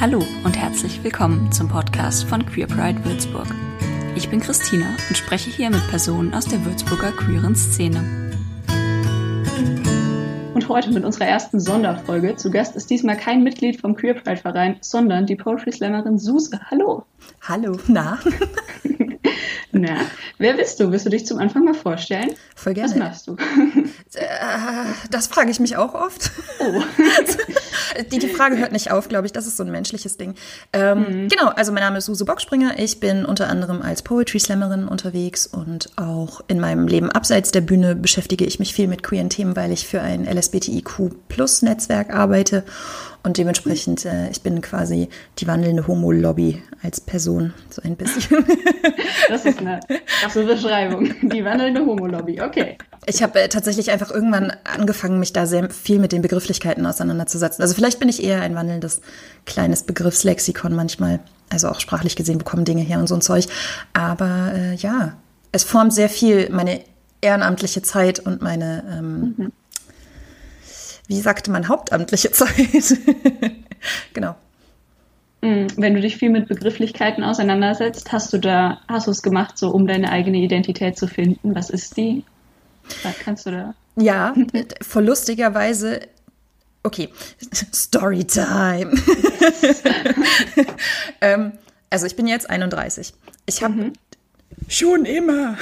Hallo und herzlich willkommen zum Podcast von Queer Pride Würzburg. Ich bin Christina und spreche hier mit Personen aus der Würzburger queeren Szene. Und heute mit unserer ersten Sonderfolge. Zu Gast ist diesmal kein Mitglied vom Queer Pride Verein, sondern die Poetry Slammerin Suse. Hallo. Hallo, na? na, wer bist du? Willst du dich zum Anfang mal vorstellen? Voll gerne. Was machst du? Äh, das frage ich mich auch oft. Oh. die, die Frage hört nicht auf, glaube ich. Das ist so ein menschliches Ding. Ähm, mhm. Genau, also mein Name ist Suse Bockspringer. Ich bin unter anderem als Poetry Slammerin unterwegs und auch in meinem Leben abseits der Bühne beschäftige ich mich viel mit queeren Themen, weil ich für ein LSBTIQ-Plus-Netzwerk arbeite und dementsprechend, äh, ich bin quasi die wandelnde Homo-Lobby als Person, so ein bisschen. Das ist eine krasse Beschreibung. Die wandelnde Homo-Lobby, okay. Ich habe äh, tatsächlich einfach irgendwann angefangen, mich da sehr viel mit den Begrifflichkeiten auseinanderzusetzen. Also vielleicht bin ich eher ein wandelndes kleines Begriffslexikon manchmal. Also auch sprachlich gesehen, wo kommen Dinge her und so ein Zeug. Aber äh, ja, es formt sehr viel meine ehrenamtliche Zeit und meine ähm, mhm wie sagte man, hauptamtliche Zeit. genau. Mm, wenn du dich viel mit Begrifflichkeiten auseinandersetzt, hast du da, hast du es gemacht, so um deine eigene Identität zu finden? Was ist die? Was kannst du da? Ja, voll lustigerweise. Okay, Storytime. ähm, also ich bin jetzt 31. Ich habe mhm. schon immer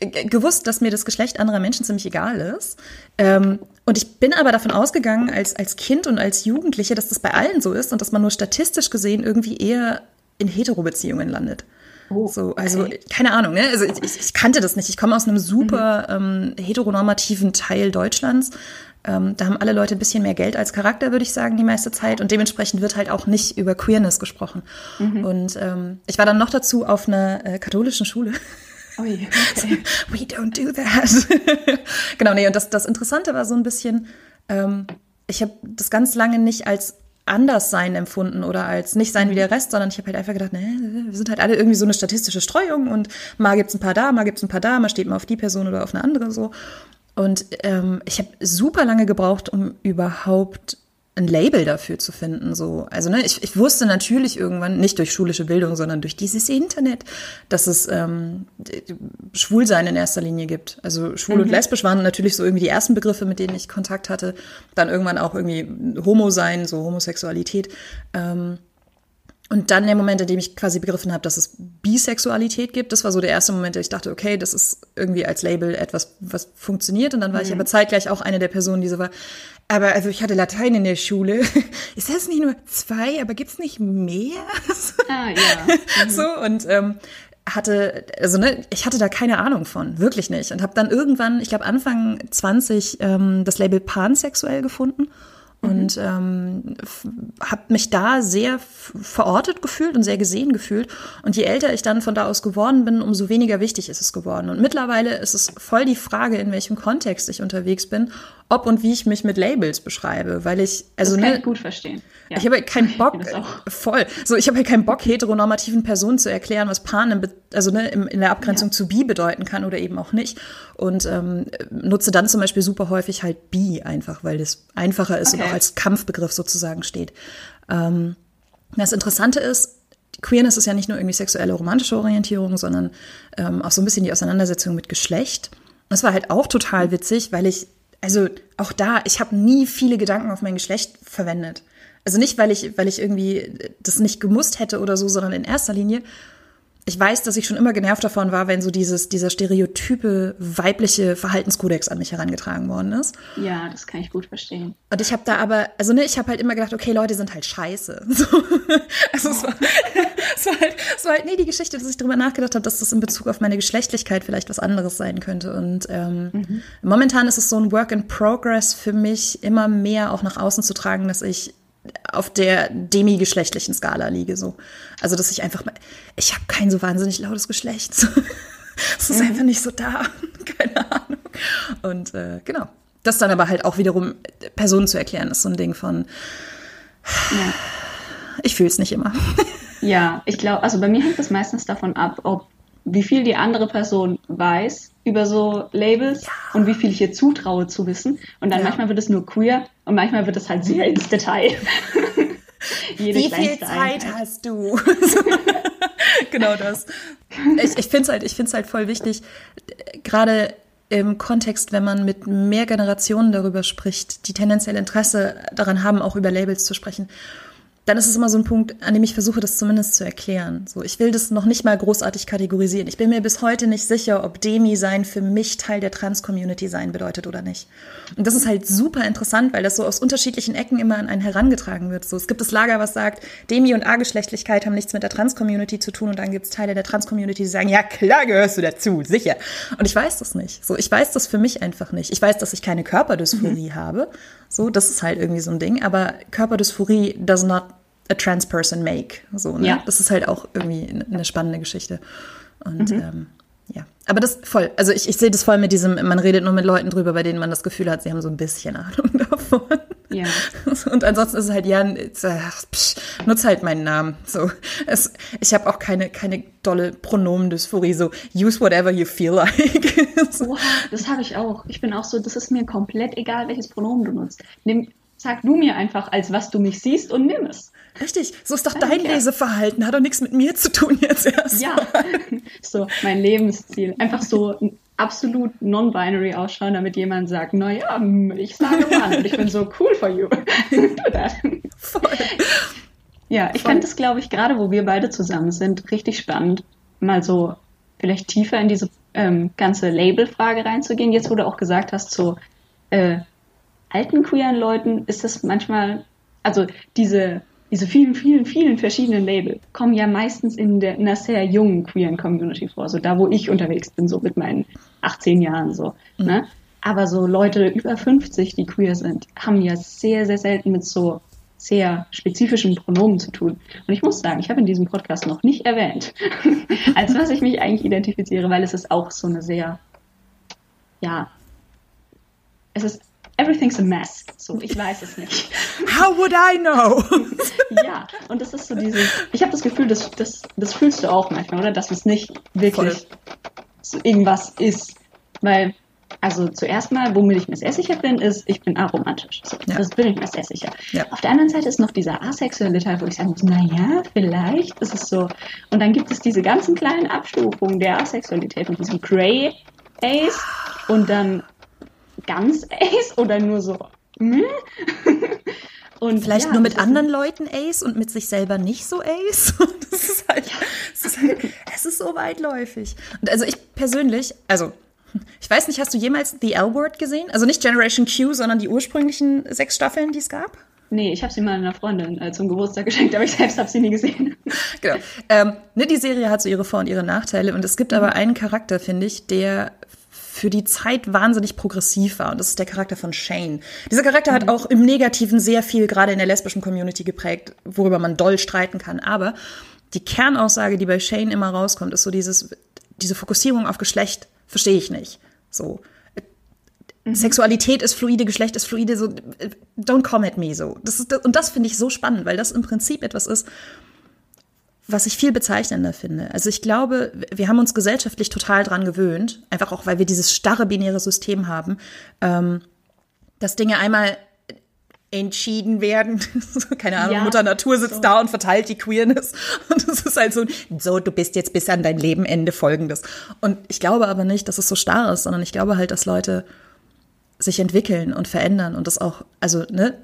gewusst, dass mir das Geschlecht anderer Menschen ziemlich egal ist. Ähm, und ich bin aber davon ausgegangen, als, als Kind und als Jugendliche, dass das bei allen so ist und dass man nur statistisch gesehen irgendwie eher in Hetero-Beziehungen landet. Oh, so, also okay. keine Ahnung, ne? Also ich, ich, kannte das nicht. Ich komme aus einem super mhm. ähm, heteronormativen Teil Deutschlands. Ähm, da haben alle Leute ein bisschen mehr Geld als Charakter, würde ich sagen, die meiste Zeit. Und dementsprechend wird halt auch nicht über Queerness gesprochen. Mhm. Und ähm, ich war dann noch dazu auf einer äh, katholischen Schule. Ui, okay. We don't do that. genau, nee, und das, das Interessante war so ein bisschen, ähm, ich habe das ganz lange nicht als Anderssein empfunden oder als nicht sein wie der Rest, sondern ich habe halt einfach gedacht, ne, wir sind halt alle irgendwie so eine statistische Streuung und mal gibt's ein paar da, mal gibt's ein paar da, mal steht man auf die Person oder auf eine andere so. Und ähm, ich habe super lange gebraucht, um überhaupt ein Label dafür zu finden. So, also ne, ich, ich wusste natürlich irgendwann nicht durch schulische Bildung, sondern durch dieses Internet, dass es ähm, Schwulsein in erster Linie gibt. Also schwul mhm. und lesbisch waren natürlich so irgendwie die ersten Begriffe, mit denen ich Kontakt hatte. Dann irgendwann auch irgendwie Homo sein, so Homosexualität. Ähm, und dann der Moment, in dem ich quasi begriffen habe, dass es Bisexualität gibt, das war so der erste Moment, der ich dachte, okay, das ist irgendwie als Label etwas, was funktioniert. Und dann war mhm. ich aber zeitgleich auch eine der Personen, die so war, aber also ich hatte Latein in der Schule. Ist das nicht nur zwei, aber gibt's nicht mehr? Ah, ja. Mhm. So, und ähm, hatte, also ne, ich hatte da keine Ahnung von, wirklich nicht. Und habe dann irgendwann, ich glaube Anfang 20, ähm, das Label pansexuell gefunden und mhm. ähm, habe mich da sehr verortet gefühlt und sehr gesehen gefühlt. Und je älter ich dann von da aus geworden bin, umso weniger wichtig ist es geworden. Und mittlerweile ist es voll die Frage, in welchem Kontext ich unterwegs bin, ob und wie ich mich mit Labels beschreibe, weil ich also das kann ne, ich gut verstehen. Ja. Ich habe halt keinen Bock voll. So, ich habe halt keinen Bock heteronormativen Personen zu erklären, was Pan also ne, in der Abgrenzung ja. zu bi bedeuten kann oder eben auch nicht. Und ähm, nutze dann zum Beispiel super häufig halt bi einfach, weil das einfacher ist okay. und auch als Kampfbegriff sozusagen steht. Ähm, das Interessante ist, Queerness ist ja nicht nur irgendwie sexuelle romantische Orientierung, sondern ähm, auch so ein bisschen die Auseinandersetzung mit Geschlecht. Das war halt auch total witzig, weil ich, also auch da, ich habe nie viele Gedanken auf mein Geschlecht verwendet. Also nicht, weil ich, weil ich irgendwie das nicht gemusst hätte oder so, sondern in erster Linie, ich weiß, dass ich schon immer genervt davon war, wenn so dieses, dieser stereotype weibliche Verhaltenskodex an mich herangetragen worden ist. Ja, das kann ich gut verstehen. Und ich habe da aber, also ne, ich habe halt immer gedacht, okay, Leute sind halt scheiße. So. Also es war, es, war halt, es war halt nie die Geschichte, dass ich darüber nachgedacht habe, dass das in Bezug auf meine Geschlechtlichkeit vielleicht was anderes sein könnte. Und ähm, mhm. momentan ist es so ein Work in Progress für mich, immer mehr auch nach außen zu tragen, dass ich auf der demi-geschlechtlichen Skala liege. So. Also, dass ich einfach mal, ich habe kein so wahnsinnig lautes Geschlecht. Es ist einfach nicht so da. Keine Ahnung. Und äh, genau. Das dann aber halt auch wiederum Personen zu erklären, ist so ein Ding von, ja. ich fühle es nicht immer. Ja, ich glaube, also bei mir hängt es meistens davon ab, ob wie viel die andere Person weiß über so Labels ja. und wie viel ich ihr zutraue zu wissen. Und dann ja. manchmal wird es nur queer und manchmal wird es halt sehr ins Detail. Wie viel Zeit hast du? genau das. Ich, ich finde es halt, ich find's halt voll wichtig, gerade im Kontext, wenn man mit mehr Generationen darüber spricht, die tendenziell Interesse daran haben, auch über Labels zu sprechen, dann ist es immer so ein Punkt, an dem ich versuche, das zumindest zu erklären. So, ich will das noch nicht mal großartig kategorisieren. Ich bin mir bis heute nicht sicher, ob Demi sein für mich Teil der Trans-Community sein bedeutet oder nicht. Und das ist halt super interessant, weil das so aus unterschiedlichen Ecken immer an einen herangetragen wird. So, es gibt das Lager, was sagt, Demi und A-Geschlechtlichkeit haben nichts mit der Trans-Community zu tun und dann gibt es Teile der Trans-Community, die sagen, ja klar gehörst du dazu, sicher. Und ich weiß das nicht. So, ich weiß das für mich einfach nicht. Ich weiß, dass ich keine Körperdysphorie habe. So, das ist halt irgendwie so ein Ding. Aber Körperdysphorie does not a trans person make. So, ne? Ja. Das ist halt auch irgendwie eine spannende Geschichte. Und ähm, ja, aber das voll. Also ich, ich sehe das voll mit diesem, man redet nur mit Leuten drüber, bei denen man das Gefühl hat, sie haben so ein bisschen Ahnung davon. Ja. Und ansonsten ist es halt, ja, ach, psch, nutz halt meinen Namen. So, es, ich habe auch keine, keine dolle Pronomendysphorie, so use whatever you feel like. so, Oha, das habe ich auch. Ich bin auch so, das ist mir komplett egal, welches Pronomen du nutzt. Nimm, sag du mir einfach, als was du mich siehst und nimm es. Richtig, so ist doch I dein don't care. Leseverhalten, hat doch nichts mit mir zu tun jetzt erst. Ja, so mein Lebensziel. Einfach so absolut non-binary ausschauen, damit jemand sagt, naja, ich sage Mann und ich bin so cool for you. Do that. Voll. Ja, ich fand das, glaube ich, gerade wo wir beide zusammen sind, richtig spannend, mal so vielleicht tiefer in diese ähm, ganze Label-Frage reinzugehen. Jetzt, wo du auch gesagt hast, so äh, alten queeren Leuten ist das manchmal, also diese, diese vielen, vielen, vielen verschiedenen Label kommen ja meistens in, der, in einer sehr jungen queeren Community vor, so da, wo ich unterwegs bin, so mit meinen 18 Jahren so. Ne? Aber so Leute über 50, die queer sind, haben ja sehr, sehr selten mit so sehr spezifischen Pronomen zu tun. Und ich muss sagen, ich habe in diesem Podcast noch nicht erwähnt, als was ich mich eigentlich identifiziere, weil es ist auch so eine sehr, ja, es ist, everything's a mess. So, ich weiß es nicht. How would I know? Ja, und das ist so dieses, ich habe das Gefühl, das, das, das fühlst du auch manchmal, oder? Dass es nicht wirklich so irgendwas ist. Weil, also zuerst mal, womit ich mir sehr sicher bin, ist, ich bin aromantisch. So, Ja. Das bin ich mir sehr sicher. Ja. Auf der anderen Seite ist noch dieser asexuelle Teil, wo ich sagen muss, naja, vielleicht ist es so. Und dann gibt es diese ganzen kleinen Abstufungen der Asexualität mit diesem Grey Ace und dann ganz Ace oder nur so. hm? Und Vielleicht ja, nur mit anderen Leuten Ace und mit sich selber nicht so Ace. Das ist halt, es ist halt, es ist so weitläufig. Und also ich persönlich, also ich weiß nicht, hast du jemals The L-Word gesehen? Also nicht Generation Q, sondern die ursprünglichen sechs Staffeln, die es gab? Nee, ich habe sie mal einer Freundin äh, zum Geburtstag geschenkt, aber ich selbst habe sie nie gesehen. Genau. Ähm, ne, die Serie hat so ihre Vor- und ihre Nachteile und es gibt aber einen Charakter, finde ich, der für die Zeit wahnsinnig progressiv war und das ist der Charakter von Shane. Dieser Charakter hat auch im Negativen sehr viel gerade in der lesbischen Community geprägt, worüber man doll streiten kann. Aber die Kernaussage, die bei Shane immer rauskommt, ist so dieses, diese Fokussierung auf Geschlecht verstehe ich nicht. So. Sexualität ist fluide, Geschlecht ist fluide, so äh, don't come at me so. Das ist, und das finde ich so spannend, weil das im Prinzip etwas ist, was ich viel bezeichnender finde. Also ich glaube, wir haben uns gesellschaftlich total dran gewöhnt, einfach auch, weil wir dieses starre binäre System haben, ähm, dass Dinge einmal entschieden werden. Keine Ahnung, Ja, Mutter Natur sitzt so. da und verteilt die Queerness. Und es ist halt so, so, du bist jetzt bis an dein Lebenende folgendes. Und ich glaube aber nicht, dass es so starr ist, sondern ich glaube halt, dass Leute sich entwickeln und verändern und das auch, also, ne?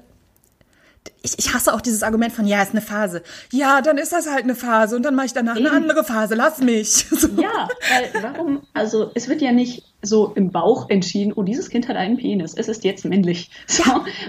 Ich, ich hasse auch dieses Argument von, ja, ist eine Phase. Ja, dann ist das halt eine Phase und dann mache ich danach eine Eben. andere Phase. Lass mich. So. Ja, weil warum? Also es wird ja nicht so im Bauch entschieden, oh, dieses Kind hat einen Penis, es ist jetzt männlich. So.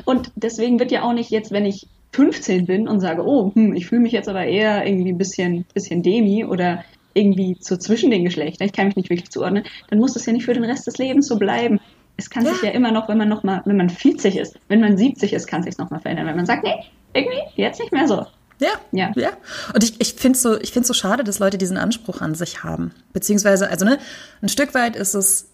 Und deswegen wird ja auch nicht jetzt, wenn ich 15 bin und sage, oh, hm, ich fühle mich jetzt aber eher irgendwie ein bisschen, bisschen demi oder irgendwie so zwischen den Geschlechtern, ich kann mich nicht wirklich zuordnen, dann muss das ja nicht für den Rest des Lebens so bleiben. Es kann Ja. sich ja immer noch, wenn man noch mal, wenn man 40 ist, wenn man 70 ist, kann sich noch mal verändern. Wenn man sagt, nee, irgendwie jetzt nicht mehr so. Ja, Ja. ja. Und ich, ich finde es so, ich find's so schade, dass Leute diesen Anspruch an sich haben. Beziehungsweise, also ne, ein Stück weit ist es,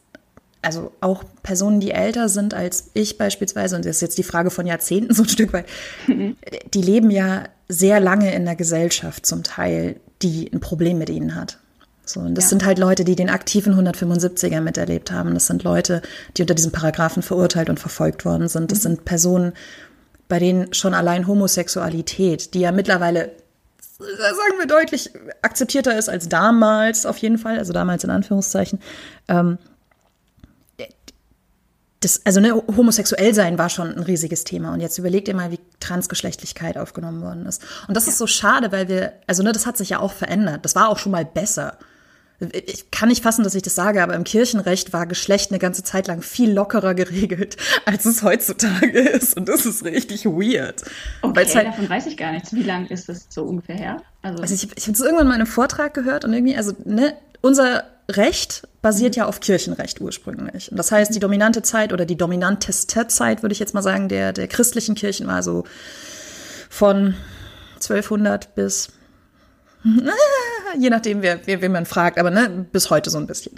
also auch Personen, die älter sind als ich beispielsweise, und das ist jetzt die Frage von Jahrzehnten so ein Stück weit, die leben ja sehr lange in der Gesellschaft zum Teil, die ein Problem mit ihnen hat. So, und das Ja. sind halt Leute, die den aktiven 175er miterlebt haben. Das sind Leute, die unter diesen Paragraphen verurteilt und verfolgt worden sind. Das sind Personen, bei denen schon allein Homosexualität, die ja mittlerweile sagen wir deutlich akzeptierter ist als damals auf jeden Fall, also damals in Anführungszeichen. Ähm, das, also ne, homosexuell sein war schon ein riesiges Thema und jetzt überlegt ihr mal, wie Transgeschlechtlichkeit aufgenommen worden ist. Und das ja. ist so schade, weil wir, also ne, das hat sich ja auch verändert. Das war auch schon mal besser ich kann nicht fassen, dass ich das sage, aber im Kirchenrecht war Geschlecht eine ganze Zeit lang viel lockerer geregelt, als es heutzutage ist. Und das ist richtig weird. Okay, halt, davon weiß ich gar nichts. Wie lange ist das so ungefähr her? Also, also ich, ich habe es irgendwann mal in einem Vortrag gehört und irgendwie, also ne, unser Recht basiert mhm. ja auf Kirchenrecht ursprünglich. Und das heißt, die dominante Zeit oder die dominanteste Zeit, würde ich jetzt mal sagen, der, der christlichen Kirchen war so von 1200 bis je nachdem, wer, wer, wen man fragt, aber ne, bis heute so ein bisschen.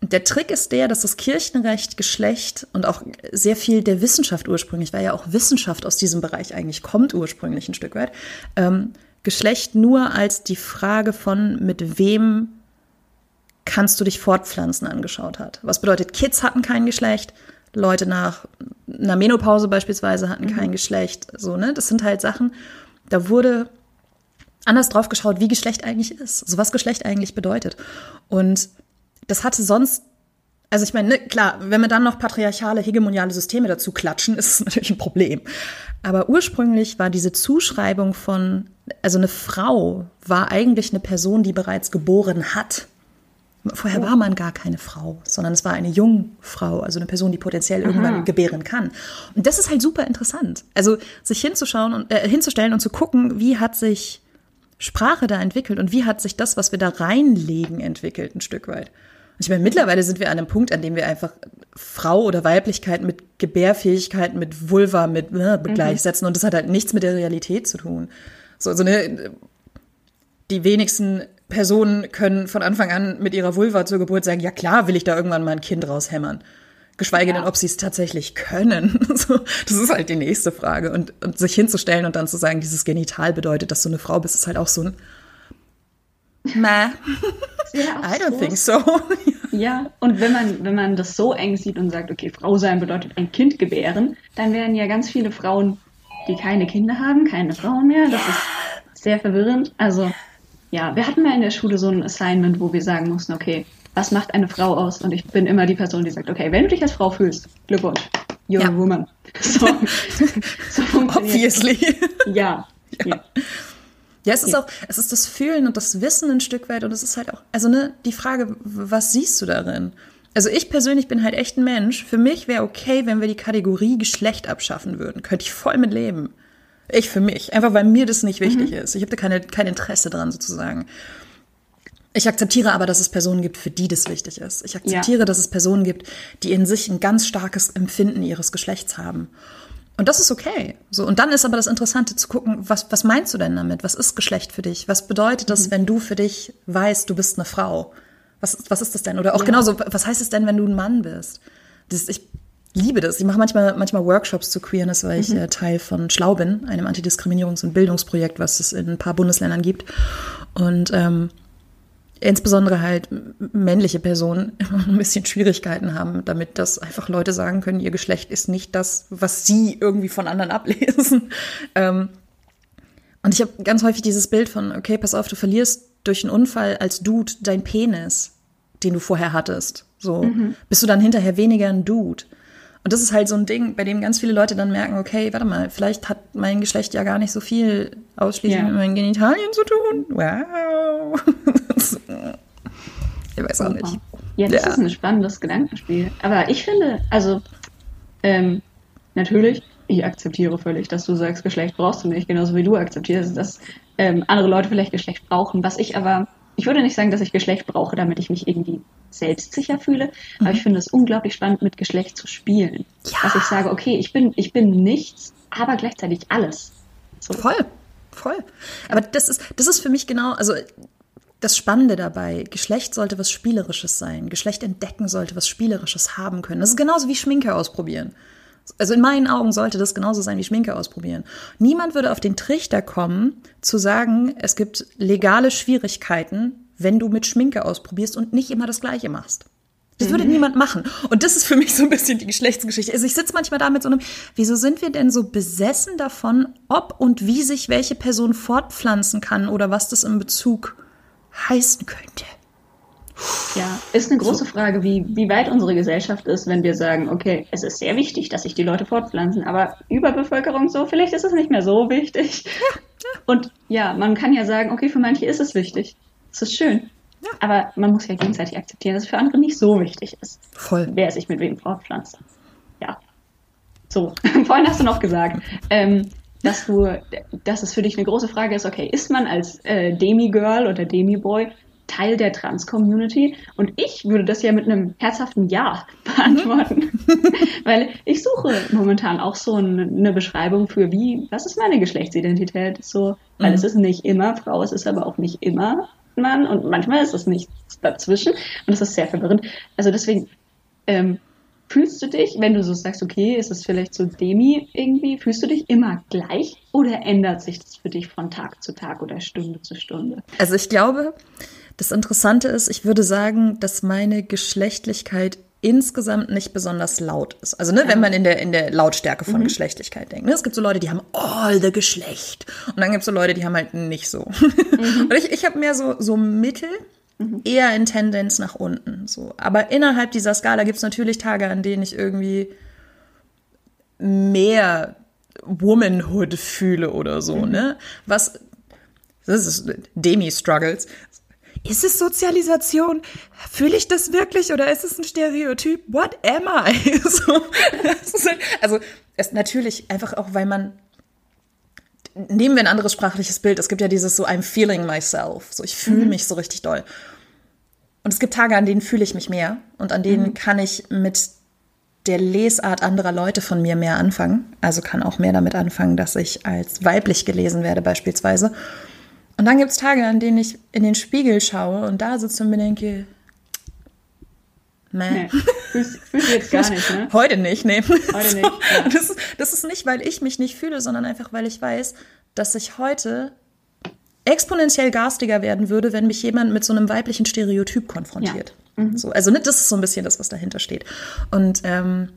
Und der Trick ist der, dass das Kirchenrecht, Geschlecht und auch sehr viel der Wissenschaft ursprünglich, weil ja auch Wissenschaft aus diesem Bereich eigentlich kommt ursprünglich ein Stück weit, ähm, Geschlecht nur als die Frage von mit wem kannst du dich fortpflanzen angeschaut hat. Was bedeutet, Kids hatten kein Geschlecht, Leute nach einer Menopause beispielsweise hatten mhm. kein Geschlecht, so, ne? Das sind halt Sachen, da wurde anders drauf geschaut, wie Geschlecht eigentlich ist, so was Geschlecht eigentlich bedeutet. Und das hatte sonst also ich meine, ne, klar, wenn wir dann noch patriarchale, hegemoniale Systeme dazu klatschen, ist es natürlich ein Problem. Aber ursprünglich war diese Zuschreibung von, also eine Frau war eigentlich eine Person, die bereits geboren hat. Vorher war man gar keine Frau, sondern es war eine Jungfrau, also eine Person, die potenziell irgendwann Aha. gebären kann. Und das ist halt super interessant. Also sich hinzuschauen und äh, hinzustellen und zu gucken, wie hat sich Sprache da entwickelt und wie hat sich das, was wir da reinlegen, entwickelt, ein Stück weit. Und ich meine, mittlerweile sind wir an einem Punkt, an dem wir einfach Frau oder Weiblichkeit mit Gebärfähigkeit, mit Vulva, mit äh, gleichsetzen mhm. und das hat halt nichts mit der Realität zu tun. So, so eine, die wenigsten Personen können von Anfang an mit ihrer Vulva zur Geburt sagen, ja klar will ich da irgendwann mal ein Kind raushämmern geschweige ja. denn, ob sie es tatsächlich können. Das ist halt die nächste Frage. Und, und sich hinzustellen und dann zu sagen, dieses Genital bedeutet, dass du eine Frau bist, ist halt auch so ein Meh. I don't think so. ja, und wenn man, wenn man das so eng sieht und sagt, okay, Frau sein bedeutet ein Kind gebären, dann werden ja ganz viele Frauen, die keine Kinder haben, keine Frauen mehr. Das ist sehr verwirrend. Also, ja, wir hatten mal in der Schule so ein Assignment, wo wir sagen mussten, okay, was macht eine Frau aus? Und ich bin immer die Person, die sagt, okay, wenn du dich als Frau fühlst, Glückwunsch, you're ja. a woman. So, so Obviously. Ja. ja. Ja, es ist auch, es ist das Fühlen und das Wissen ein Stück weit und es ist halt auch, also ne, die Frage, was siehst du darin? Also ich persönlich bin halt echt ein Mensch. Für mich wäre okay, wenn wir die Kategorie Geschlecht abschaffen würden. Könnte ich voll mit leben. Ich für mich. Einfach weil mir das nicht wichtig mhm. ist. Ich habe da keine, kein Interesse dran sozusagen. Ich akzeptiere aber, dass es Personen gibt, für die das wichtig ist. Ich akzeptiere, ja. dass es Personen gibt, die in sich ein ganz starkes Empfinden ihres Geschlechts haben. Und das ist okay. So, und dann ist aber das Interessante zu gucken, was, was meinst du denn damit? Was ist Geschlecht für dich? Was bedeutet das, mhm. wenn du für dich weißt, du bist eine Frau? Was, was ist das denn? Oder auch ja. genauso, was heißt es denn, wenn du ein Mann bist? Das, ich liebe das. Ich mache manchmal, manchmal Workshops zu Queerness, weil ich mhm. äh, Teil von Schlau bin, einem Antidiskriminierungs- und Bildungsprojekt, was es in ein paar Bundesländern gibt. Und ähm, insbesondere halt männliche Personen immer ein bisschen Schwierigkeiten haben, damit dass einfach Leute sagen können, ihr Geschlecht ist nicht das, was sie irgendwie von anderen ablesen. Ähm, und ich habe ganz häufig dieses Bild von, okay, pass auf, du verlierst durch einen Unfall als Dude dein Penis, den du vorher hattest. So mhm. bist du dann hinterher weniger ein Dude. Und das ist halt so ein Ding, bei dem ganz viele Leute dann merken, okay, warte mal, vielleicht hat mein Geschlecht ja gar nicht so viel ausschließlich ja. mit meinen Genitalien zu tun. Wow. ich weiß auch nicht. Ja, das ja. ist ein spannendes Gedankenspiel. Aber ich finde, also ähm, natürlich, ich akzeptiere völlig, dass du sagst, Geschlecht brauchst du nicht, genauso wie du akzeptierst, dass ähm, andere Leute vielleicht Geschlecht brauchen. Was ich aber ich würde nicht sagen, dass ich Geschlecht brauche, damit ich mich irgendwie selbstsicher fühle, mhm. aber ich finde es unglaublich spannend, mit Geschlecht zu spielen. Ja. Dass ich sage, okay, ich bin, ich bin nichts, aber gleichzeitig alles. So. Voll, voll. Aber das ist, das ist für mich genau, also das Spannende dabei, Geschlecht sollte was Spielerisches sein. Geschlecht entdecken sollte was Spielerisches haben können. Das ist genauso wie Schminke ausprobieren. Also in meinen Augen sollte das genauso sein wie Schminke ausprobieren. Niemand würde auf den Trichter kommen, zu sagen, es gibt legale Schwierigkeiten, wenn du mit Schminke ausprobierst und nicht immer das Gleiche machst. Das würde niemand machen. Und das ist für mich so ein bisschen die Geschlechtsgeschichte. Also ich sitze manchmal da mit so einem, wieso sind wir denn so besessen davon, ob und wie sich welche Person fortpflanzen kann oder was das in Bezug heißen könnte? Ja, ist eine große Frage, wie, wie weit unsere Gesellschaft ist, wenn wir sagen, okay, es ist sehr wichtig, dass sich die Leute fortpflanzen, aber Überbevölkerung so, vielleicht ist es nicht mehr so wichtig. Und ja, man kann ja sagen, okay, für manche ist es wichtig. Es ist schön. Ja. Aber man muss ja gegenseitig akzeptieren, dass es für andere nicht so wichtig ist, Voll. wer sich mit wem fortpflanzt. Ja. So, vorhin hast du noch gesagt, ähm, dass du, dass es für dich eine große Frage ist, okay, ist man als äh, Demi-Girl oder Demi-Boy Teil der Trans-Community? Und ich würde das ja mit einem herzhaften Ja beantworten. Weil ich suche momentan auch so eine, Das für wie, was ist meine Geschlechtsidentität? So, weil Mhm. es ist nicht immer Frau, es ist aber auch nicht immer Mann und manchmal ist es nichts dazwischen und das ist sehr verwirrend. Also deswegen, ähm, fühlst du dich, wenn du so sagst, okay, ist es vielleicht so Demi irgendwie, fühlst du dich immer gleich oder ändert sich das für dich von Tag zu Tag oder Stunde zu Stunde? Also ich glaube, das Interessante ist, ich würde sagen, dass meine Geschlechtlichkeit insgesamt nicht besonders laut ist. Also ne, wenn man in der in der Lautstärke von Geschlechtlichkeit denkt. Ne? Es gibt so Leute, die haben all the Geschlecht und dann gibt es so Leute, die haben halt nicht so. und ich, ich habe mehr so so Mittel, eher in Tendenz nach unten. So, aber innerhalb dieser Skala gibt es natürlich Tage, an denen ich irgendwie mehr Womanhood fühle oder so. Ne, was das ist Demi-Struggles. Ist es Sozialisation? Fühle ich das wirklich oder ist es ein Stereotyp? What am I? So, also es natürlich einfach auch, weil man nehmen wir ein anderes sprachliches Bild. Es gibt ja dieses so I'm feeling myself. So ich fühle mich so richtig doll. Und es gibt Tage, an denen fühle ich mich mehr und an denen kann ich mit der Lesart anderer Leute von mir mehr anfangen. Also kann auch mehr damit anfangen, dass ich als weiblich gelesen werde beispielsweise. Und dann gibt es Tage, an denen ich in den Spiegel schaue und da sitze und mir denke. Nee, fühlst, fühlst du jetzt gar nicht, ne? Heute nicht, nee. Heute nicht, ja. Das, das ist nicht, weil ich mich nicht fühle, sondern einfach, weil ich weiß, dass ich heute exponentiell garstiger werden würde, wenn mich jemand mit so einem weiblichen Stereotyp konfrontiert. So, also ne, das ist so ein bisschen das, was dahinter steht. Und ähm,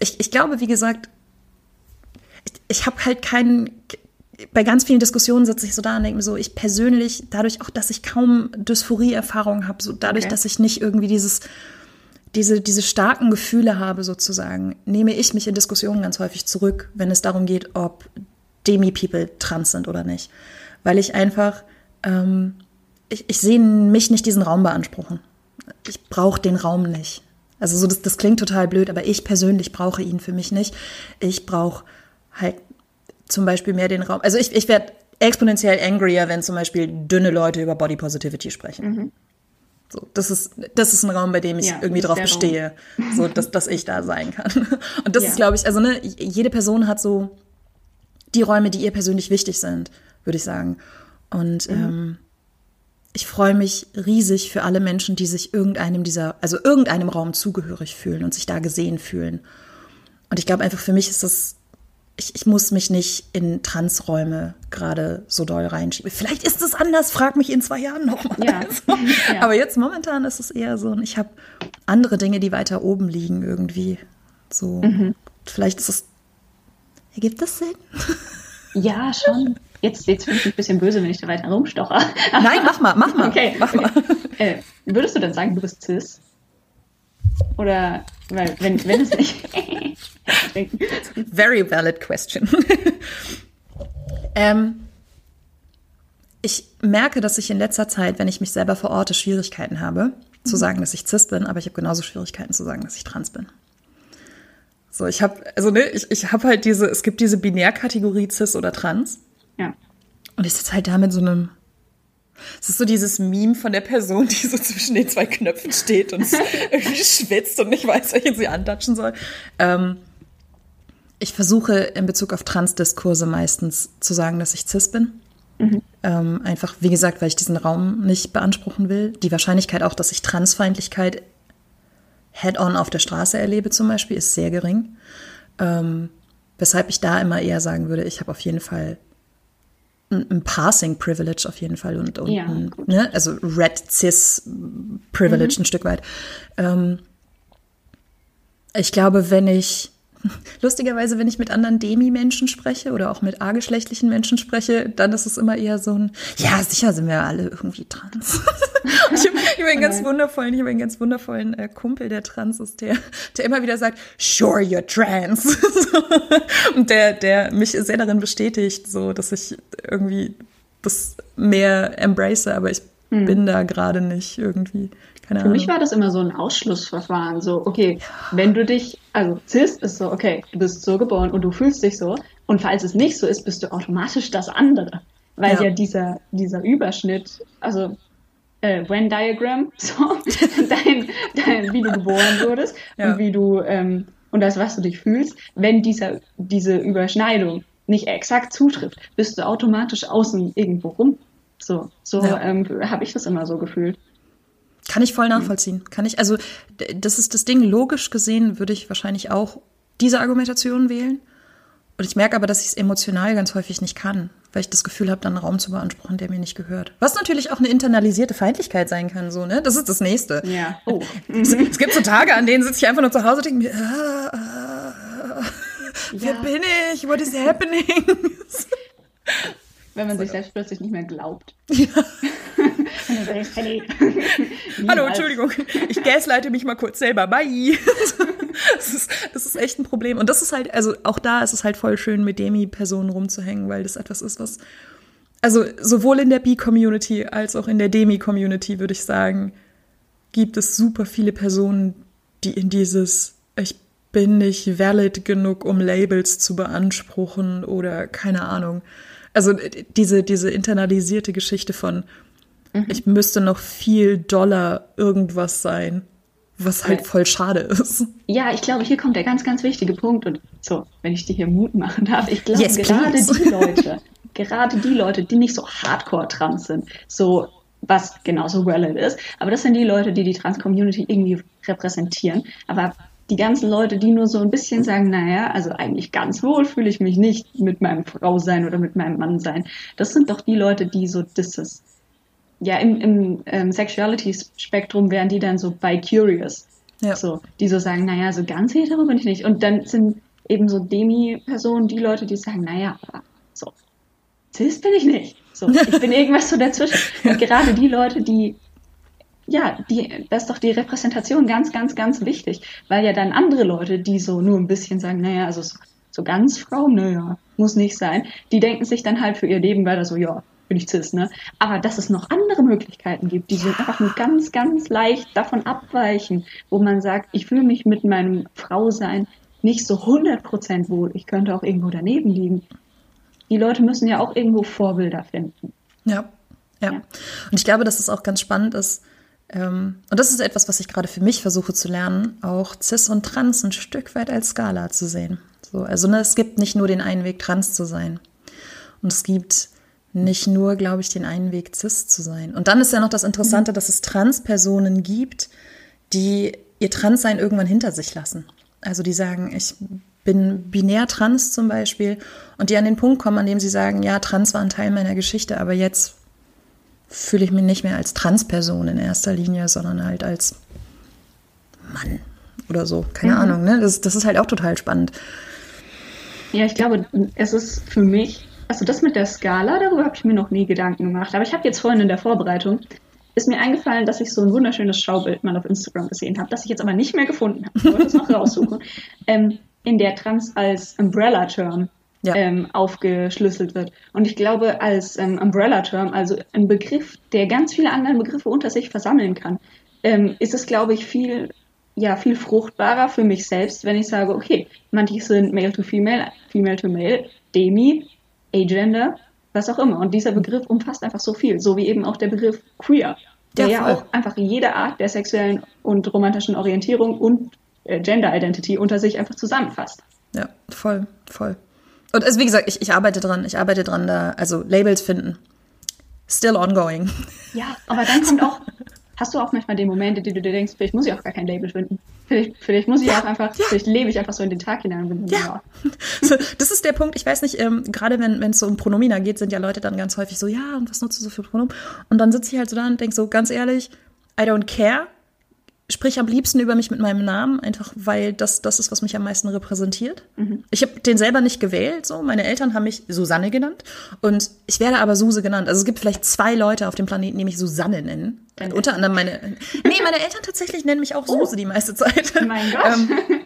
ich, ich glaube, wie gesagt, ich, ich habe halt keinen. Bei ganz vielen Diskussionen sitze ich so da und denke mir so, ich persönlich, dadurch auch, dass ich kaum Dysphorie-Erfahrung habe, so dadurch, Okay. dass ich nicht irgendwie dieses diese, diese starken Gefühle habe sozusagen, nehme ich mich in Diskussionen ganz häufig zurück, wenn es darum geht, ob Demi-People trans sind oder nicht. Weil ich einfach, ähm, ich, ich sehe mich nicht diesen Raum beanspruchen. Ich brauche den Raum nicht. Also so, das, das klingt total blöd, aber ich persönlich brauche ihn für mich nicht. Ich brauche halt zum Beispiel mehr den Raum. Also ich, ich werde exponentiell angrier, wenn zum Beispiel dünne Leute über Body Positivity sprechen. So, das ist, das ist ein Raum, bei dem ich Ja, irgendwie drauf bestehe, so, dass, dass ich da sein kann. Und das Ja. ist, glaube ich, also ne, jede Person hat so die Räume, die ihr persönlich wichtig sind, würde ich sagen. Und ähm, ich freue mich riesig für alle Menschen, die sich irgendeinem dieser, also irgendeinem Raum zugehörig fühlen und sich da gesehen fühlen. Und ich glaube einfach, für mich ist das, ich, ich muss mich nicht in Transräume gerade so doll reinschieben. Vielleicht ist es anders, frag mich in zwei Jahren nochmal. Ja. Ja. Aber jetzt momentan ist es eher so, ich habe andere Dinge, die weiter oben liegen irgendwie. So, vielleicht ist es, ergibt das Sinn? Ja, schon. Jetzt, jetzt finde ich mich ein bisschen böse, wenn ich da weiter rumstocher. Nein, mach mal, mach mal. Okay, mach mal. Äh, würdest du dann sagen, du bist cis? Oder, weil, wenn, wenn es nicht. Very valid question. ähm, ich merke, dass ich in letzter Zeit, wenn ich mich selber verorte, Schwierigkeiten habe, zu sagen, dass ich cis bin, aber ich habe genauso Schwierigkeiten zu sagen, dass ich trans bin. So, ich habe, also ne, ich, ich habe halt diese, es gibt diese Binärkategorie cis oder trans. ja. Und ich sitze halt da mit so einem. Es ist so dieses Meme von der Person, die so zwischen den zwei Knöpfen steht und irgendwie schwitzt und nicht weiß, welchen sie antatschen soll. Ähm, ich versuche in Bezug auf Transdiskurse meistens zu sagen, dass ich cis bin. Ähm, einfach, wie gesagt, weil ich diesen Raum nicht beanspruchen will. Die Wahrscheinlichkeit auch, dass ich Transfeindlichkeit head-on auf der Straße erlebe zum Beispiel, ist sehr gering. Ähm, weshalb ich da immer eher sagen würde, ich habe auf jeden Fall ein, ein Passing Privilege auf jeden Fall und, und Ja, ein, ne, also Red Cis Privilege ein Stück weit. Ähm, ich glaube, wenn ich lustigerweise, wenn ich mit anderen Demi-Menschen spreche oder auch mit A-geschlechtlichen Menschen spreche, dann ist es immer eher so ein, ja, sicher sind wir alle irgendwie trans. Ich habe hab einen ganz wundervollen, ich habe einen ganz wundervollen äh, Kumpel, der trans ist, der, der immer wieder sagt, sure, you're trans. Und der, der mich sehr darin bestätigt, so, dass ich irgendwie das mehr embrace, aber ich bin da gerade nicht irgendwie. Keine Für Ahnung. mich war das immer so ein Ausschlussverfahren. So, okay, wenn du dich, also cis ist so, okay, du bist so geboren und du fühlst dich so. Und falls es nicht so ist, bist du automatisch das andere. Weil Ja. ja, dieser, dieser Überschnitt, also äh, Venn Diagram, so, dein, dein, wie du geboren wurdest Ja. und wie du, ähm, und das, was du dich fühlst, wenn dieser, diese Überschneidung nicht exakt zutrifft, bist du automatisch außen irgendwo rum. So, so Ja. ähm, habe ich das immer so gefühlt. Kann ich voll nachvollziehen. Kann ich, also das ist das Ding, logisch gesehen würde ich wahrscheinlich auch diese Argumentation wählen. Und ich merke aber, dass ich es emotional ganz häufig nicht kann, weil ich das Gefühl habe, dann einen Raum zu beanspruchen, der mir nicht gehört. Was natürlich auch eine internalisierte Feindlichkeit sein kann, so, ne? Das ist das Nächste. Ja. Oh. Es, es gibt so Tage, an denen sitze ich einfach nur zu Hause und denke mir, ah, ah, ah, wer Ja. bin ich? What is happening? Wenn man sich selbst plötzlich nicht mehr glaubt. Ja. Hallo. Entschuldigung, ich gasleite mich mal kurz selber. Bye. Das ist, das ist echt ein Problem. Und das ist halt, also auch da ist es halt voll schön, mit Demi-Personen rumzuhängen, weil das etwas ist, was, also sowohl in der B-Community als auch in der Demi-Community, würde ich sagen, gibt es super viele Personen, die in dieses, ich bin nicht valid genug, um Labels zu beanspruchen oder keine Ahnung. Also äh, diese, diese internalisierte Geschichte von, ich müsste noch viel Dollar irgendwas sein, was halt voll schade ist. Ja, ich glaube, hier kommt der ganz, ganz wichtige Punkt. Und so, wenn ich dir hier Mut machen darf, ich glaube, Yes, gerade die Leute, gerade die Leute, die nicht so hardcore trans sind, so was genauso valid ist, aber das sind die Leute, die die Trans-Community irgendwie repräsentieren. Aber die ganzen Leute, die nur so ein bisschen sagen, naja, also eigentlich ganz wohl fühle ich mich nicht mit meinem Frau sein oder mit meinem Mann sein. Das sind doch die Leute, die so dieses ja, im, im ähm, Sexuality-Spektrum wären die dann so bi-curious. Ja. So, die so sagen, naja, so ganz hetero bin ich nicht. Und dann sind eben so Demi-Personen die Leute, die sagen, naja, so, cis bin ich nicht. So, ich bin irgendwas so dazwischen. Und gerade die Leute, die, ja, die, das ist doch die Repräsentation ganz, ganz, ganz wichtig. Weil ja dann andere Leute, die so nur ein bisschen sagen, naja, also so, so ganz Frau, naja, muss nicht sein, die denken sich dann halt für ihr Leben weiter so, ja, bin ich cis, ne? Aber dass es noch andere Möglichkeiten gibt, die so einfach nur ganz, ganz leicht davon abweichen, wo man sagt, ich fühle mich mit meinem Frausein nicht so 100% wohl, ich könnte auch irgendwo daneben liegen. Die Leute müssen ja auch irgendwo Vorbilder finden. Ja, ja. Ja. Und ich glaube, dass es auch ganz spannend ist. Ähm, und das ist etwas, was ich gerade für mich versuche zu lernen, auch Cis und Trans ein Stück weit als Skala zu sehen. So, also ne, es gibt nicht nur den einen Weg, trans zu sein. Und es gibt nicht nur, glaube ich, den einen Weg, cis zu sein. Und dann ist ja noch das Interessante, dass es Trans-Personen gibt, die ihr Transsein irgendwann hinter sich lassen. Also die sagen, ich bin binär trans zum Beispiel und die an den Punkt kommen, an dem sie sagen, ja, trans war ein Teil meiner Geschichte, aber jetzt fühle ich mich nicht mehr als Transperson in erster Linie, sondern halt als Mann oder so. Keine Ahnung, ne? Das, das ist halt auch total spannend. Ja, ich glaube, es ist für mich, also das mit der Skala, darüber habe ich mir noch nie Gedanken gemacht. Aber ich habe jetzt vorhin in der Vorbereitung, ist mir eingefallen, dass ich so ein wunderschönes Schaubild mal auf Instagram gesehen habe, das ich jetzt aber nicht mehr gefunden habe. Ich wollte es noch raussuchen. Ähm, in der Trans als Umbrella-Term Ja. ähm, aufgeschlüsselt wird. Und ich glaube, als ähm, Umbrella-Term, also ein Begriff, der ganz viele andere Begriffe unter sich versammeln kann, ähm, ist es, glaube ich, viel, ja, viel fruchtbarer für mich selbst, wenn ich sage, okay, manche sind Male to Female, Female to Male, Demi, Agender, was auch immer. Und dieser Begriff umfasst einfach so viel, so wie eben auch der Begriff Queer, der Ja, ja, auch einfach jede Art der sexuellen und romantischen Orientierung und äh, Gender Identity unter sich einfach zusammenfasst. Ja, voll, voll. Und also wie gesagt, ich, ich arbeite dran, ich arbeite dran, da, also Labels finden. Still ongoing. Ja, aber dann kommt auch, hast du auch manchmal den Moment, in dem du dir denkst, vielleicht muss ich auch gar kein Label finden. Vielleicht, vielleicht muss ich Ja, auch einfach, ja. vielleicht lebe ich einfach so in den Tag hinein. Ja. So, das ist der Punkt, ich weiß nicht, ähm, gerade wenn wenn es so um Pronomina geht, sind ja Leute dann ganz häufig so, ja, und was nutzt du so für Pronomen? Und dann sitze ich halt so da und denke so, ganz ehrlich, I don't care. Sprich am liebsten über mich mit meinem Namen, einfach weil das das ist, was mich am meisten repräsentiert. Ich habe den selber nicht gewählt, so. Meine Eltern haben mich Susanne genannt und ich werde aber Suse genannt. Also es gibt vielleicht zwei Leute auf dem Planeten, die mich Susanne nennen. Deine Unter anderem meine, nee, meine Eltern tatsächlich nennen mich auch Suse die meiste Zeit. Mein Gott. Ähm, äh,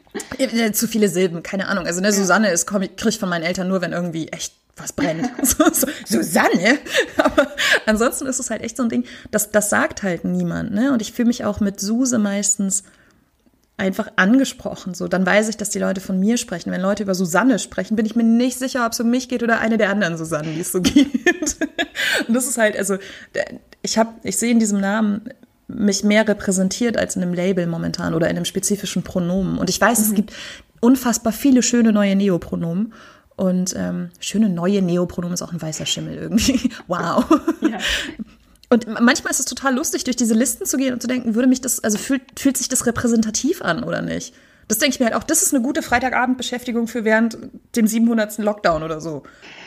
zu viele Silben, keine Ahnung. Also ne, Susanne ist kriege ich von meinen Eltern nur, wenn irgendwie echt was brennt. so, so, Susanne? Aber ansonsten ist es halt echt so ein Ding, das, das sagt halt niemand. Ne? Und ich fühle mich auch mit Suse meistens einfach angesprochen. So, dann weiß ich, dass die Leute von mir sprechen. Wenn Leute über Susanne sprechen, bin ich mir nicht sicher, ob es um mich geht oder eine der anderen Susannen, die es so gibt. Und das ist halt, also, ich habe, ich sehe in diesem Namen mich mehr repräsentiert als in einem Label momentan oder in einem spezifischen Pronomen. Und ich weiß, es gibt unfassbar viele schöne neue Neopronomen. Und ähm, schöne neue Neopronomen ist auch ein weißer Schimmel irgendwie. Wow. Ja. Und manchmal ist es total lustig, durch diese Listen zu gehen und zu denken, würde mich das, also fühlt, fühlt sich das repräsentativ an oder nicht? Das denke ich mir halt auch, das ist eine gute Freitagabendbeschäftigung für während dem 700. Lockdown oder so.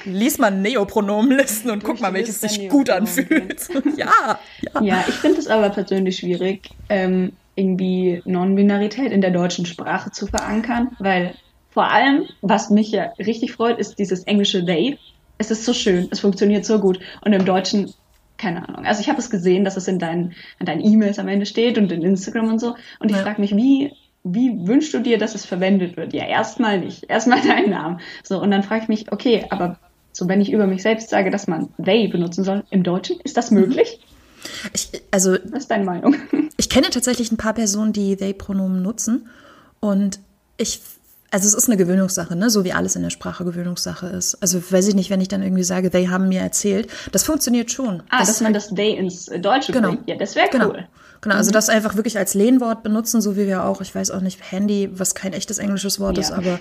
Lies mal Neopronomenlisten und guck mal, welches sich gut anfühlt. ja, ja. Ja, ich finde es aber persönlich schwierig, ähm, irgendwie Non-Binarität in der deutschen Sprache zu verankern, weil vor allem, was mich ja richtig freut, ist dieses englische they. Es ist so schön, es funktioniert so gut. Und im Deutschen, keine Ahnung. Also ich habe es gesehen, dass es in deinen, in deinen E-Mails am Ende steht und in Instagram und so. Und ich Ja. frage mich, wie, wie wünschst du dir, dass es verwendet wird? Ja, erstmal nicht. Erstmal deinen Namen. So, und dann frage ich mich, okay, aber so wenn ich über mich selbst sage, dass man they benutzen soll im Deutschen, ist das möglich? Ich, also Was ist deine Meinung? Ich kenne tatsächlich ein paar Personen, die they-Pronomen nutzen. Und ich, also es ist eine Gewöhnungssache, ne? so wie alles in der Sprache Gewöhnungssache ist. Also weiß ich nicht, wenn ich dann irgendwie sage, they haben mir erzählt. Das funktioniert schon. Ah, das dass man das they ins Deutsche Genau. bringt. Ja, das wäre Genau. cool. Genau, also das einfach wirklich als Lehnwort benutzen, so wie wir auch, ich weiß auch nicht, Handy, was kein echtes englisches Wort Ja. ist, aber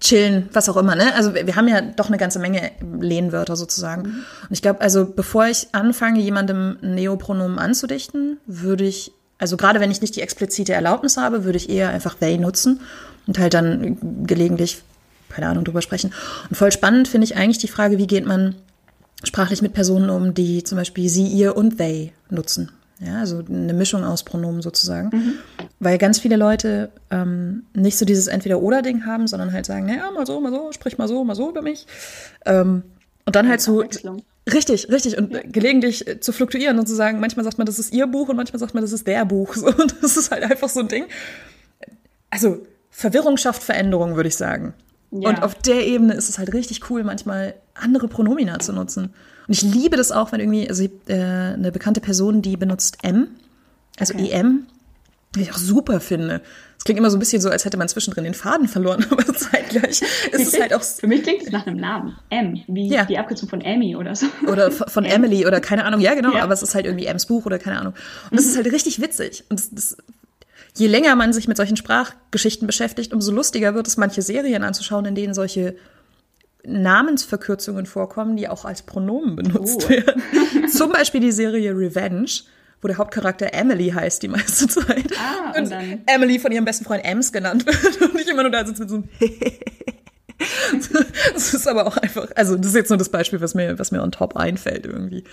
chillen, was auch immer, ne? Also wir haben ja doch eine ganze Menge Lehnwörter sozusagen. Und ich glaube, also bevor ich anfange, jemandem Neopronomen anzudichten, würde ich, also gerade wenn ich nicht die explizite Erlaubnis habe, würde ich eher einfach they nutzen und halt dann gelegentlich, keine Ahnung, drüber sprechen. Und voll spannend finde ich eigentlich die Frage, wie geht man sprachlich mit Personen um, die zum Beispiel sie, ihr und they nutzen. Ja, also eine Mischung aus Pronomen sozusagen. Weil ganz viele Leute ähm, nicht so dieses Entweder-Oder-Ding haben, sondern halt sagen, naja, mal so, mal so, sprich mal so, mal so über mich. Ähm, und dann halt so. Richtig, richtig. Und gelegentlich äh, zu fluktuieren und zu sagen, manchmal sagt man, das ist ihr Buch und manchmal sagt man, das ist der Buch. So, und das ist halt einfach so ein Ding. Also, Verwirrung schafft Veränderung, würde ich sagen. Ja. Und auf der Ebene ist es halt richtig cool, manchmal andere Pronomina zu nutzen. Und ich liebe das auch, wenn irgendwie, also äh, eine bekannte Person, die benutzt M, also Okay. EM, die ich auch super finde. Es klingt immer so ein bisschen so, als hätte man zwischendrin den Faden verloren, aber zeitgleich ist es halt auch Für mich klingt es nach einem Namen. M, wie Ja. die Abkürzung von Amy oder so. oder von Emily oder keine Ahnung, ja genau, Ja. aber es ist halt irgendwie Ems Buch oder keine Ahnung. Und das ist halt richtig witzig. Und das, das, je länger man sich mit solchen Sprachgeschichten beschäftigt, umso lustiger wird es, manche Serien anzuschauen, in denen solche Namensverkürzungen vorkommen, die auch als Pronomen benutzt Oh. werden. Zum Beispiel die Serie Revenge, wo der Hauptcharakter Emily heißt die meiste Zeit. Ah, und dann- Emily von ihrem besten Freund Ems genannt wird und ich immer nur da sitze mit so einem Das ist aber auch einfach, also das ist jetzt nur das Beispiel, was mir, was mir on top einfällt irgendwie.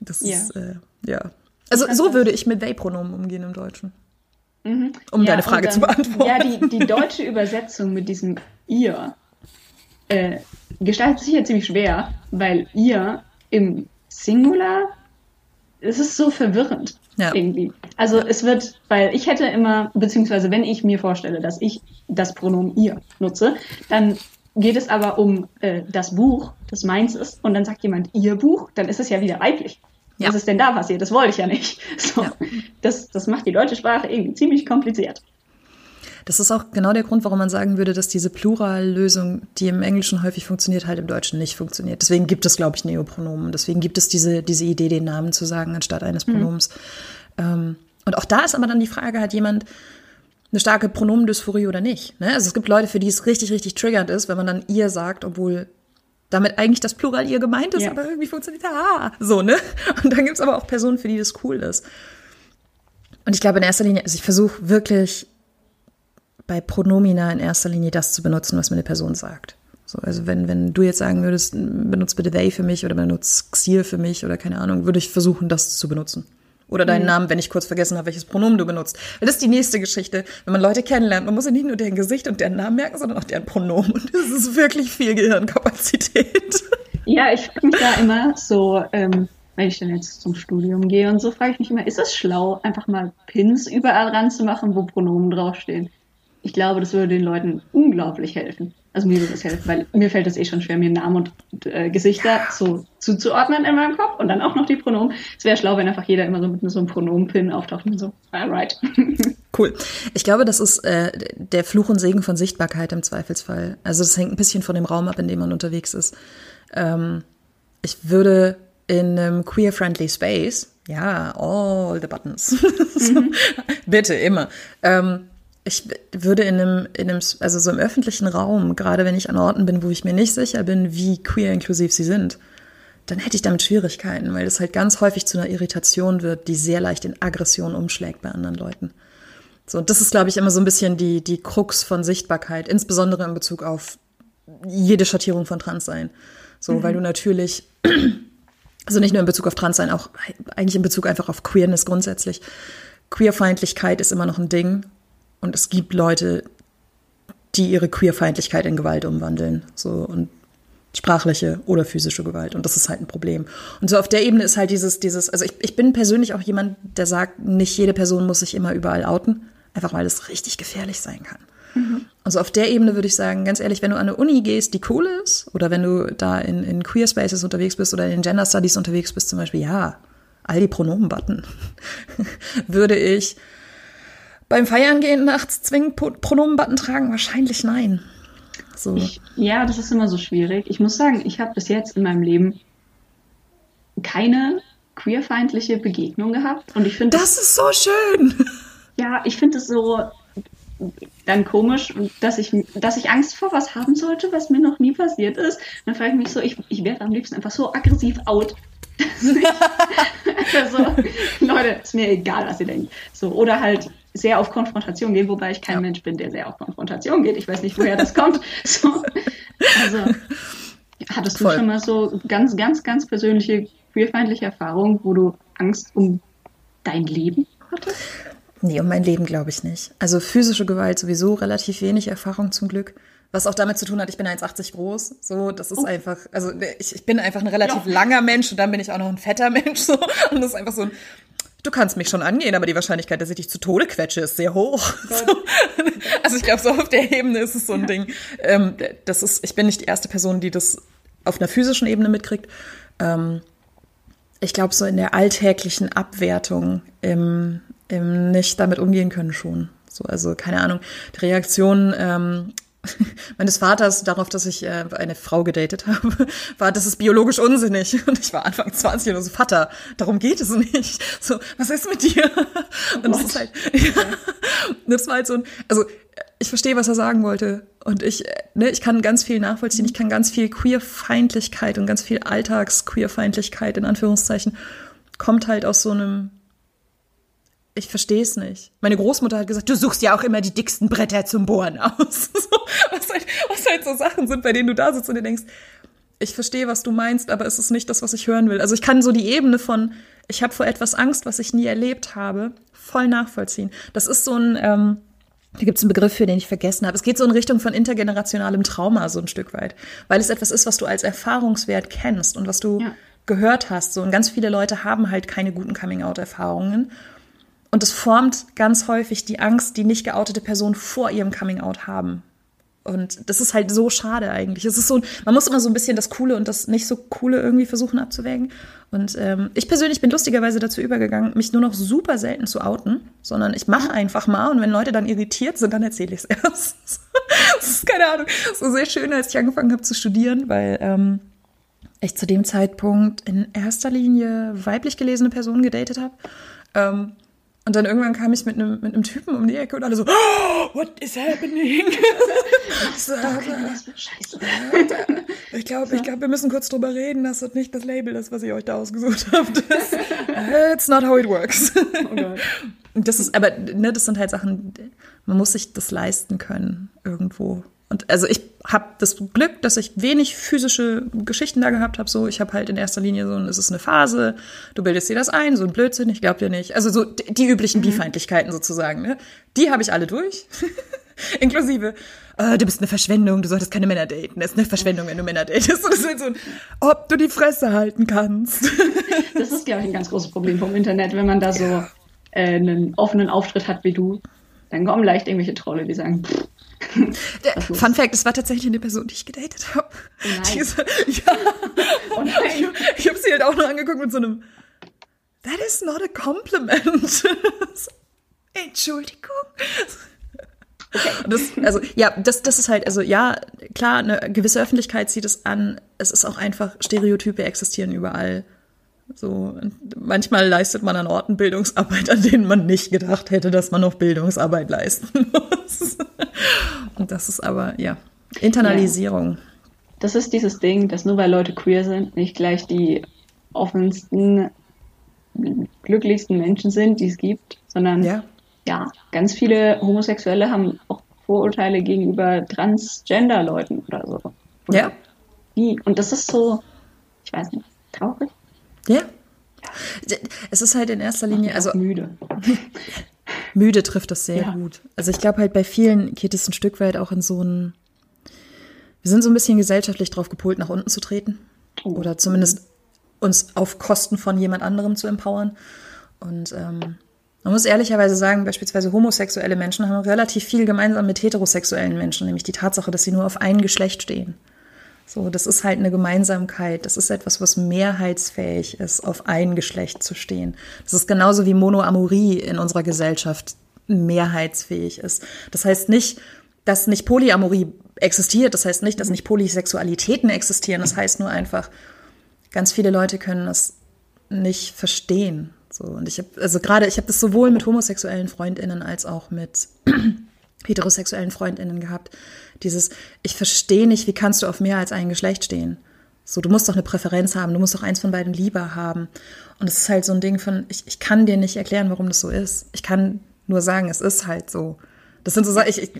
Das Ja. ist, äh, ja. Also so würde ich mit they-Pronomen umgehen im Deutschen. Um Ja, deine und Frage dann- zu beantworten. Ja, die, die deutsche Übersetzung mit diesem ihr äh, gestaltet sich ja ziemlich schwer, weil ihr im Singular, es ist so verwirrend Ja. irgendwie. Also es wird, weil ich hätte immer, beziehungsweise wenn ich mir vorstelle, dass ich das Pronomen ihr nutze, dann geht es aber um äh, das Buch, das meins ist, und dann sagt jemand ihr Buch, dann ist es ja wieder weiblich. Ja. Was ist denn da passiert? Das wollte ich ja nicht. So, Ja. das, das macht die deutsche Sprache irgendwie ziemlich kompliziert. Das ist auch genau der Grund, warum man sagen würde, dass diese Plurallösung, die im Englischen häufig funktioniert, halt im Deutschen nicht funktioniert. Deswegen gibt es, glaube ich, Neopronomen. Deswegen gibt es diese, diese Idee, den Namen zu sagen anstatt eines Pronoms. Ähm, und auch da ist aber dann die Frage, hat jemand eine starke Pronomendysphorie oder nicht? Ne? Also es gibt Leute, für die es richtig, richtig triggernd ist, wenn man dann ihr sagt, obwohl damit eigentlich das Plural ihr gemeint ist, Ja. aber irgendwie funktioniert ah, so, ne? Und dann gibt es aber auch Personen, für die das cool ist. Und ich glaube in erster Linie, also ich versuche wirklich bei Pronomina in erster Linie das zu benutzen, was mir eine Person sagt. So, also wenn, wenn du jetzt sagen würdest, benutzt bitte they für mich oder benutzt Xir für mich oder keine Ahnung, würde ich versuchen, das zu benutzen. Oder deinen mhm. Namen, wenn ich kurz vergessen habe, welches Pronomen du benutzt. Weil das ist die nächste Geschichte. Wenn man Leute kennenlernt, man muss ja nicht nur deren Gesicht und deren Namen merken, sondern auch deren Pronomen. Und das ist wirklich viel Gehirnkapazität. Ja, ich frage mich da immer so, ähm, wenn ich dann jetzt zum Studium gehe und so, frage ich mich immer, ist es schlau, einfach mal Pins überall ranzumachen, wo Pronomen draufstehen? Ich glaube, das würde den Leuten unglaublich helfen. Also mir würde das helfen, weil mir fällt es eh schon schwer, mir Namen und äh, Gesichter so zuzuordnen in meinem Kopf und dann auch noch die Pronomen. Es wäre schlau, wenn einfach jeder immer so mit so einem Pronomen-Pin auftaucht und so, alright. Cool. Ich glaube, das ist äh, der Fluch und Segen von Sichtbarkeit im Zweifelsfall. Also das hängt ein bisschen von dem Raum ab, in dem man unterwegs ist. Ähm, ich würde in einem queer-friendly Space, ja, all the buttons. Mhm. Bitte, immer. Ähm, ich würde in einem, in einem, also so im öffentlichen Raum, gerade wenn ich an Orten bin, wo ich mir nicht sicher bin, wie queer inklusiv sie sind, dann hätte ich damit Schwierigkeiten, weil das halt ganz häufig zu einer Irritation wird, die sehr leicht in Aggression umschlägt bei anderen Leuten. So, und das ist, glaube ich, immer so ein bisschen die, die Krux von Sichtbarkeit, insbesondere in Bezug auf jede Schattierung von Transsein. So, mhm. weil du natürlich, also nicht nur in Bezug auf Transsein, auch eigentlich in Bezug einfach auf Queerness grundsätzlich. Queerfeindlichkeit ist immer noch ein Ding und es gibt Leute, die ihre Queerfeindlichkeit in Gewalt umwandeln. So und sprachliche oder physische Gewalt. Und das ist halt ein Problem. Und so auf der Ebene ist halt dieses, dieses, also ich, ich bin persönlich auch jemand, der sagt, nicht jede Person muss sich immer überall outen, einfach weil es richtig gefährlich sein kann. Mhm. Also auf der Ebene würde ich sagen, ganz ehrlich, wenn du an eine Uni gehst, die cool ist, oder wenn du da in, in Queer Spaces unterwegs bist oder in Gender Studies unterwegs bist, zum Beispiel, ja, all die Pronomen-Button, würde ich beim Feiern gehen nachts zwingend Pronomen-Button tragen? Wahrscheinlich nein. So. Ich, ja, das ist immer so schwierig. Ich muss sagen, ich habe bis jetzt in meinem Leben keine queerfeindliche Begegnung gehabt. Und ich finde. Das, das ist so schön! Ja, ich finde es so dann komisch, dass ich, dass ich Angst vor was haben sollte, was mir noch nie passiert ist. Dann frage ich mich so, ich, ich wäre am liebsten einfach so aggressiv out. also, Leute, ist mir egal, was ihr denkt. So, oder halt sehr auf Konfrontation gehen, wobei ich kein ja. Mensch bin, der sehr auf Konfrontation geht. Ich weiß nicht, woher das kommt. So, also, hattest du Voll. schon mal so ganz, ganz, ganz persönliche queerfeindliche Erfahrungen, wo du Angst um dein Leben hattest? Nee, um mein Leben glaube ich nicht. Also physische Gewalt sowieso relativ wenig Erfahrung zum Glück. Was auch damit zu tun hat, ich bin 1,80 groß. So, das ist oh. einfach, also ich, ich bin einfach ein relativ ja. langer Mensch und dann bin ich auch noch ein fetter Mensch. So. Und das ist einfach so ein, du kannst mich schon angehen, aber die Wahrscheinlichkeit, dass ich dich zu Tode quetsche, ist sehr hoch. So. Also ich glaube, so auf der Ebene ist es so ein ja. Ding. Ähm, das ist, ich bin nicht die erste Person, die das auf einer physischen Ebene mitkriegt. Ähm, ich glaube, so in der alltäglichen Abwertung, im, im nicht damit umgehen können schon. So, also keine Ahnung. Die Reaktion ähm, meines Vaters darauf, dass ich äh, eine Frau gedatet habe, war, das ist biologisch unsinnig. Und ich war Anfang 20 und so, Vater, darum geht es nicht. So, was ist mit dir? Und das ist halt, ja, das war halt so ein, also ich verstehe, was er sagen wollte. Und ich, ne, ich kann ganz viel nachvollziehen. Ich kann ganz viel Queerfeindlichkeit und ganz viel Alltags-Queerfeindlichkeit in Anführungszeichen kommt halt aus so einem ich verstehe es nicht. Meine Großmutter hat gesagt, du suchst ja auch immer die dicksten Bretter zum Bohren aus. was, halt, was halt so Sachen sind, bei denen du da sitzt und dir denkst, ich verstehe, was du meinst, aber es ist nicht das, was ich hören will. Also ich kann so die Ebene von, ich habe vor etwas Angst, was ich nie erlebt habe, voll nachvollziehen. Das ist so ein, ähm, da gibt es einen Begriff für, den ich vergessen habe. Es geht so in Richtung von intergenerationalem Trauma so ein Stück weit, weil es etwas ist, was du als Erfahrungswert kennst und was du ja. gehört hast. So und ganz viele Leute haben halt keine guten Coming-out-Erfahrungen und es formt ganz häufig die Angst, die nicht geoutete Personen vor ihrem Coming-out haben. Und das ist halt so schade eigentlich. Es ist so, man muss immer so ein bisschen das Coole und das nicht so Coole irgendwie versuchen abzuwägen. Und ähm, ich persönlich bin lustigerweise dazu übergegangen, mich nur noch super selten zu outen, sondern ich mache einfach mal und wenn Leute dann irritiert sind, dann erzähle ich es erst. das ist keine Ahnung. So sehr schön, als ich angefangen habe zu studieren, weil ähm, ich zu dem Zeitpunkt in erster Linie weiblich gelesene Personen gedatet habe. Ähm, und dann irgendwann kam ich mit einem, mit einem Typen um die Ecke und alle so, oh, what is happening? so, ich glaube, ich glaube, wir müssen kurz drüber reden, dass das nicht das Label ist, was ihr euch da ausgesucht habt. Das, it's not how it works. Oh das ist, aber ne, das sind halt Sachen, man muss sich das leisten können irgendwo. Und also ich habe das Glück, dass ich wenig physische Geschichten da gehabt habe. So, ich habe halt in erster Linie so, es ist eine Phase, du bildest dir das ein, so ein Blödsinn, ich glaube dir nicht. Also so die, die üblichen mhm. Bifeindlichkeiten sozusagen. Ne? Die habe ich alle durch, inklusive. Äh, du bist eine Verschwendung, du solltest keine Männer daten. Das ist eine Verschwendung, wenn du Männer datest. Das ist halt so ein, ob du die Fresse halten kannst. das ist, glaube ich, ein ganz großes Problem vom Internet, wenn man da so äh, einen offenen Auftritt hat wie du. Dann kommen leicht irgendwelche Trolle, die sagen, pff, Fun Fact, es war tatsächlich eine Person, die ich gedatet habe. Oh Diese, ja. Oh ich, ich habe sie halt auch nur angeguckt mit so einem That is not a compliment. Entschuldigung. Okay. Das, also ja, das, das ist halt, also ja, klar, eine gewisse Öffentlichkeit zieht es an. Es ist auch einfach, Stereotype existieren überall. So, manchmal leistet man an Orten Bildungsarbeit, an denen man nicht gedacht hätte, dass man noch Bildungsarbeit leisten muss. Und das ist aber, ja, Internalisierung. Ja. Das ist dieses Ding, dass nur weil Leute queer sind, nicht gleich die offensten, glücklichsten Menschen sind, die es gibt, sondern ja, ja ganz viele Homosexuelle haben auch Vorurteile gegenüber Transgender-Leuten oder so. Oder ja. Die. Und das ist so, ich weiß nicht, traurig. Ja. Es ist halt in erster Linie, also müde. müde trifft das sehr ja. gut. Also ich glaube halt bei vielen geht es ein Stück weit auch in so ein, wir sind so ein bisschen gesellschaftlich drauf gepolt, nach unten zu treten oh. oder zumindest uns auf Kosten von jemand anderem zu empowern. Und ähm, man muss ehrlicherweise sagen, beispielsweise homosexuelle Menschen haben relativ viel gemeinsam mit heterosexuellen Menschen, nämlich die Tatsache, dass sie nur auf ein Geschlecht stehen. So, das ist halt eine Gemeinsamkeit. Das ist etwas, was mehrheitsfähig ist, auf ein Geschlecht zu stehen. Das ist genauso wie Monoamorie in unserer Gesellschaft mehrheitsfähig ist. Das heißt nicht, dass nicht Polyamorie existiert. Das heißt nicht, dass nicht Polysexualitäten existieren. Das heißt nur einfach, ganz viele Leute können das nicht verstehen. So, und ich habe, also gerade, ich habe das sowohl mit homosexuellen FreundInnen als auch mit heterosexuellen FreundInnen gehabt. Dieses, ich verstehe nicht, wie kannst du auf mehr als ein Geschlecht stehen? So, du musst doch eine Präferenz haben, du musst doch eins von beiden lieber haben. Und es ist halt so ein Ding von, ich, ich kann dir nicht erklären, warum das so ist. Ich kann nur sagen, es ist halt so. Das sind so Sachen, ich, ich,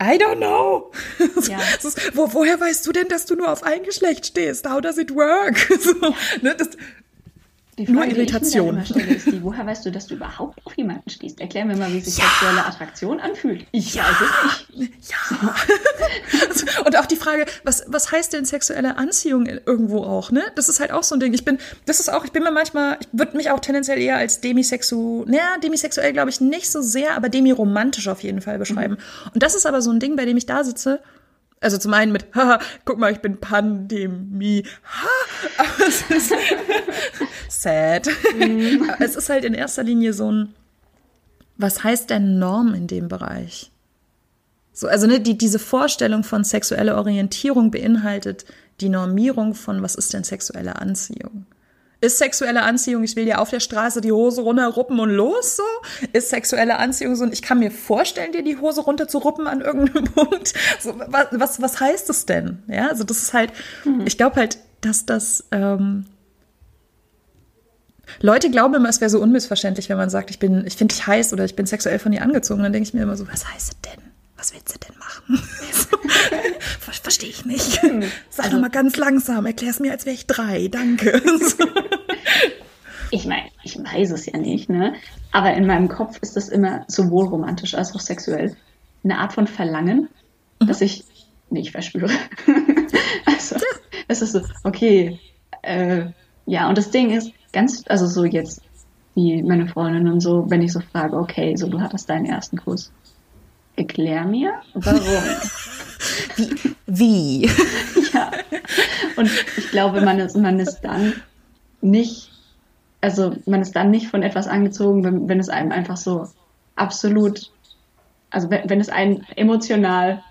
I don't know. Ja. Ist, wo, woher weißt du denn, dass du nur auf ein Geschlecht stehst? How does it work? So, ne, das, Frage, Nur Irritation. Die woher weißt du, dass du überhaupt auf jemanden stehst? Erklär mir mal, wie sich ja. sexuelle Attraktion anfühlt. Ich ja. weiß es nicht. Ja. Und auch die Frage, was, was heißt denn sexuelle Anziehung irgendwo auch, ne? Das ist halt auch so ein Ding. Ich bin, das ist auch, ich bin mir manchmal, ich würde mich auch tendenziell eher als demisexuell, naja, demisexuell glaube ich nicht so sehr, aber demiromantisch auf jeden Fall beschreiben. Mhm. Und das ist aber so ein Ding, bei dem ich da sitze also zum einen mit, haha, guck mal, ich bin Pandemie. Ha, aber es ist sad. Mhm. es ist halt in erster Linie so ein, was heißt denn Norm in dem Bereich? So, also ne, die, diese Vorstellung von sexueller Orientierung beinhaltet die Normierung von, was ist denn sexuelle Anziehung? Ist sexuelle Anziehung, ich will dir auf der Straße die Hose runterruppen und los so? Ist sexuelle Anziehung so, und ich kann mir vorstellen, dir die Hose runter zu ruppen an irgendeinem Punkt? So, was, was, was heißt das denn? Ja, also das ist halt, mhm. ich glaube halt, dass das, ähm, Leute glauben immer, es wäre so unmissverständlich, wenn man sagt, ich bin, ich finde dich heiß oder ich bin sexuell von dir angezogen. Dann denke ich mir immer so, was heißt das denn? Was willst du denn machen? Verstehe ich nicht. Sag also, doch mal ganz langsam, erklär es mir, als wäre ich drei. Danke. ich meine, ich weiß es ja nicht, ne? Aber in meinem Kopf ist das immer sowohl romantisch als auch sexuell eine Art von Verlangen, mhm. dass ich nicht verspüre. also, es ist so, okay, äh, ja, und das Ding ist, ganz, also so jetzt, wie meine Freundin und so, wenn ich so frage, okay, so du hattest deinen ersten Kuss Erklär mir, warum. Wie? Wie? ja. Und ich glaube, man ist, man ist dann nicht, also man ist dann nicht von etwas angezogen, wenn, wenn es einem einfach so absolut, also wenn, wenn es einem emotional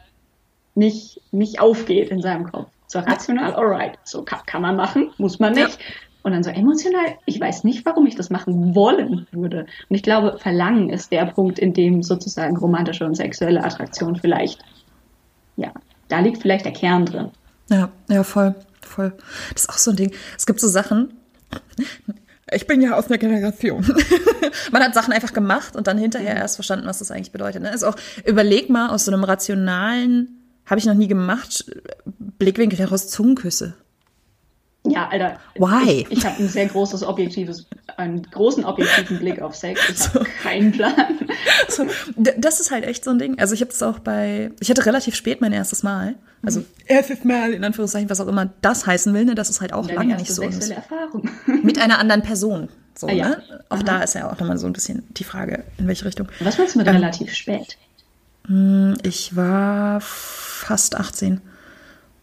nicht, nicht aufgeht in seinem Kopf. So rational, alright, so kann, kann man machen, muss man nicht. Ja. Und dann so emotional, ich weiß nicht, warum ich das machen wollen würde. Und ich glaube, Verlangen ist der Punkt, in dem sozusagen romantische und sexuelle Attraktion vielleicht, ja, da liegt vielleicht der Kern drin. Ja, ja, voll, voll. Das ist auch so ein Ding. Es gibt so Sachen, Ich bin ja aus einer Generation. man hat Sachen einfach gemacht und dann hinterher erst verstanden, was das eigentlich bedeutet. Ne? Also auch, überleg mal aus so einem rationalen, habe ich noch nie gemacht, Blickwinkel heraus Zungenküsse. Ja, Alter. Why? Ich, ich habe ein sehr großes objektives, einen großen objektiven Blick auf Sex. Ich habe keinen Plan. So, das ist halt echt so ein Ding. Also ich habe das auch bei, ich hatte relativ spät mein erstes Mal. Also erstes Mal in Anführungszeichen, was auch immer das heißen will. Ne? Das ist halt auch lange nicht so. sexuelle Erfahrung. Mit einer anderen Person. So, Ah, ja. ne? Auch da ist ja auch nochmal so ein bisschen die Frage, in welche Richtung. Was meinst du mit relativ spät? Ich war fast 18.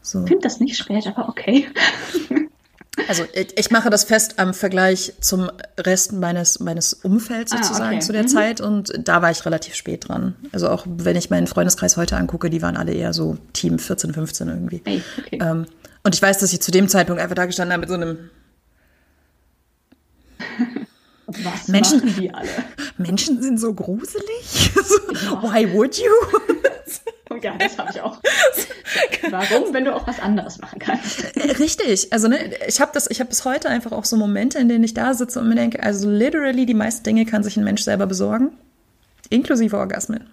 So. Ich finde das nicht spät, aber okay. Also ich, mache das fest am Vergleich zum Rest meines, meines Umfelds Ah, sozusagen okay. zu der Mhm. Zeit und da war ich relativ spät dran. Also auch wenn ich meinen Freundeskreis heute angucke, die waren alle eher so Team 14, 15 irgendwie. Ey, okay. Ähm, und ich weiß, dass ich zu dem Zeitpunkt einfach da gestanden habe mit so einem Was Menschen- machen die alle? Menschen sind so gruselig. So, Why would you? Ja, das habe ich auch. Warum, wenn du auch was anderes machen kannst? Äh, Richtig, also ne, ich habe das, ich habe bis heute einfach auch so Momente, in denen ich da sitze und mir denke, also literally die meisten Dinge kann sich ein Mensch selber besorgen, inklusive Orgasmen.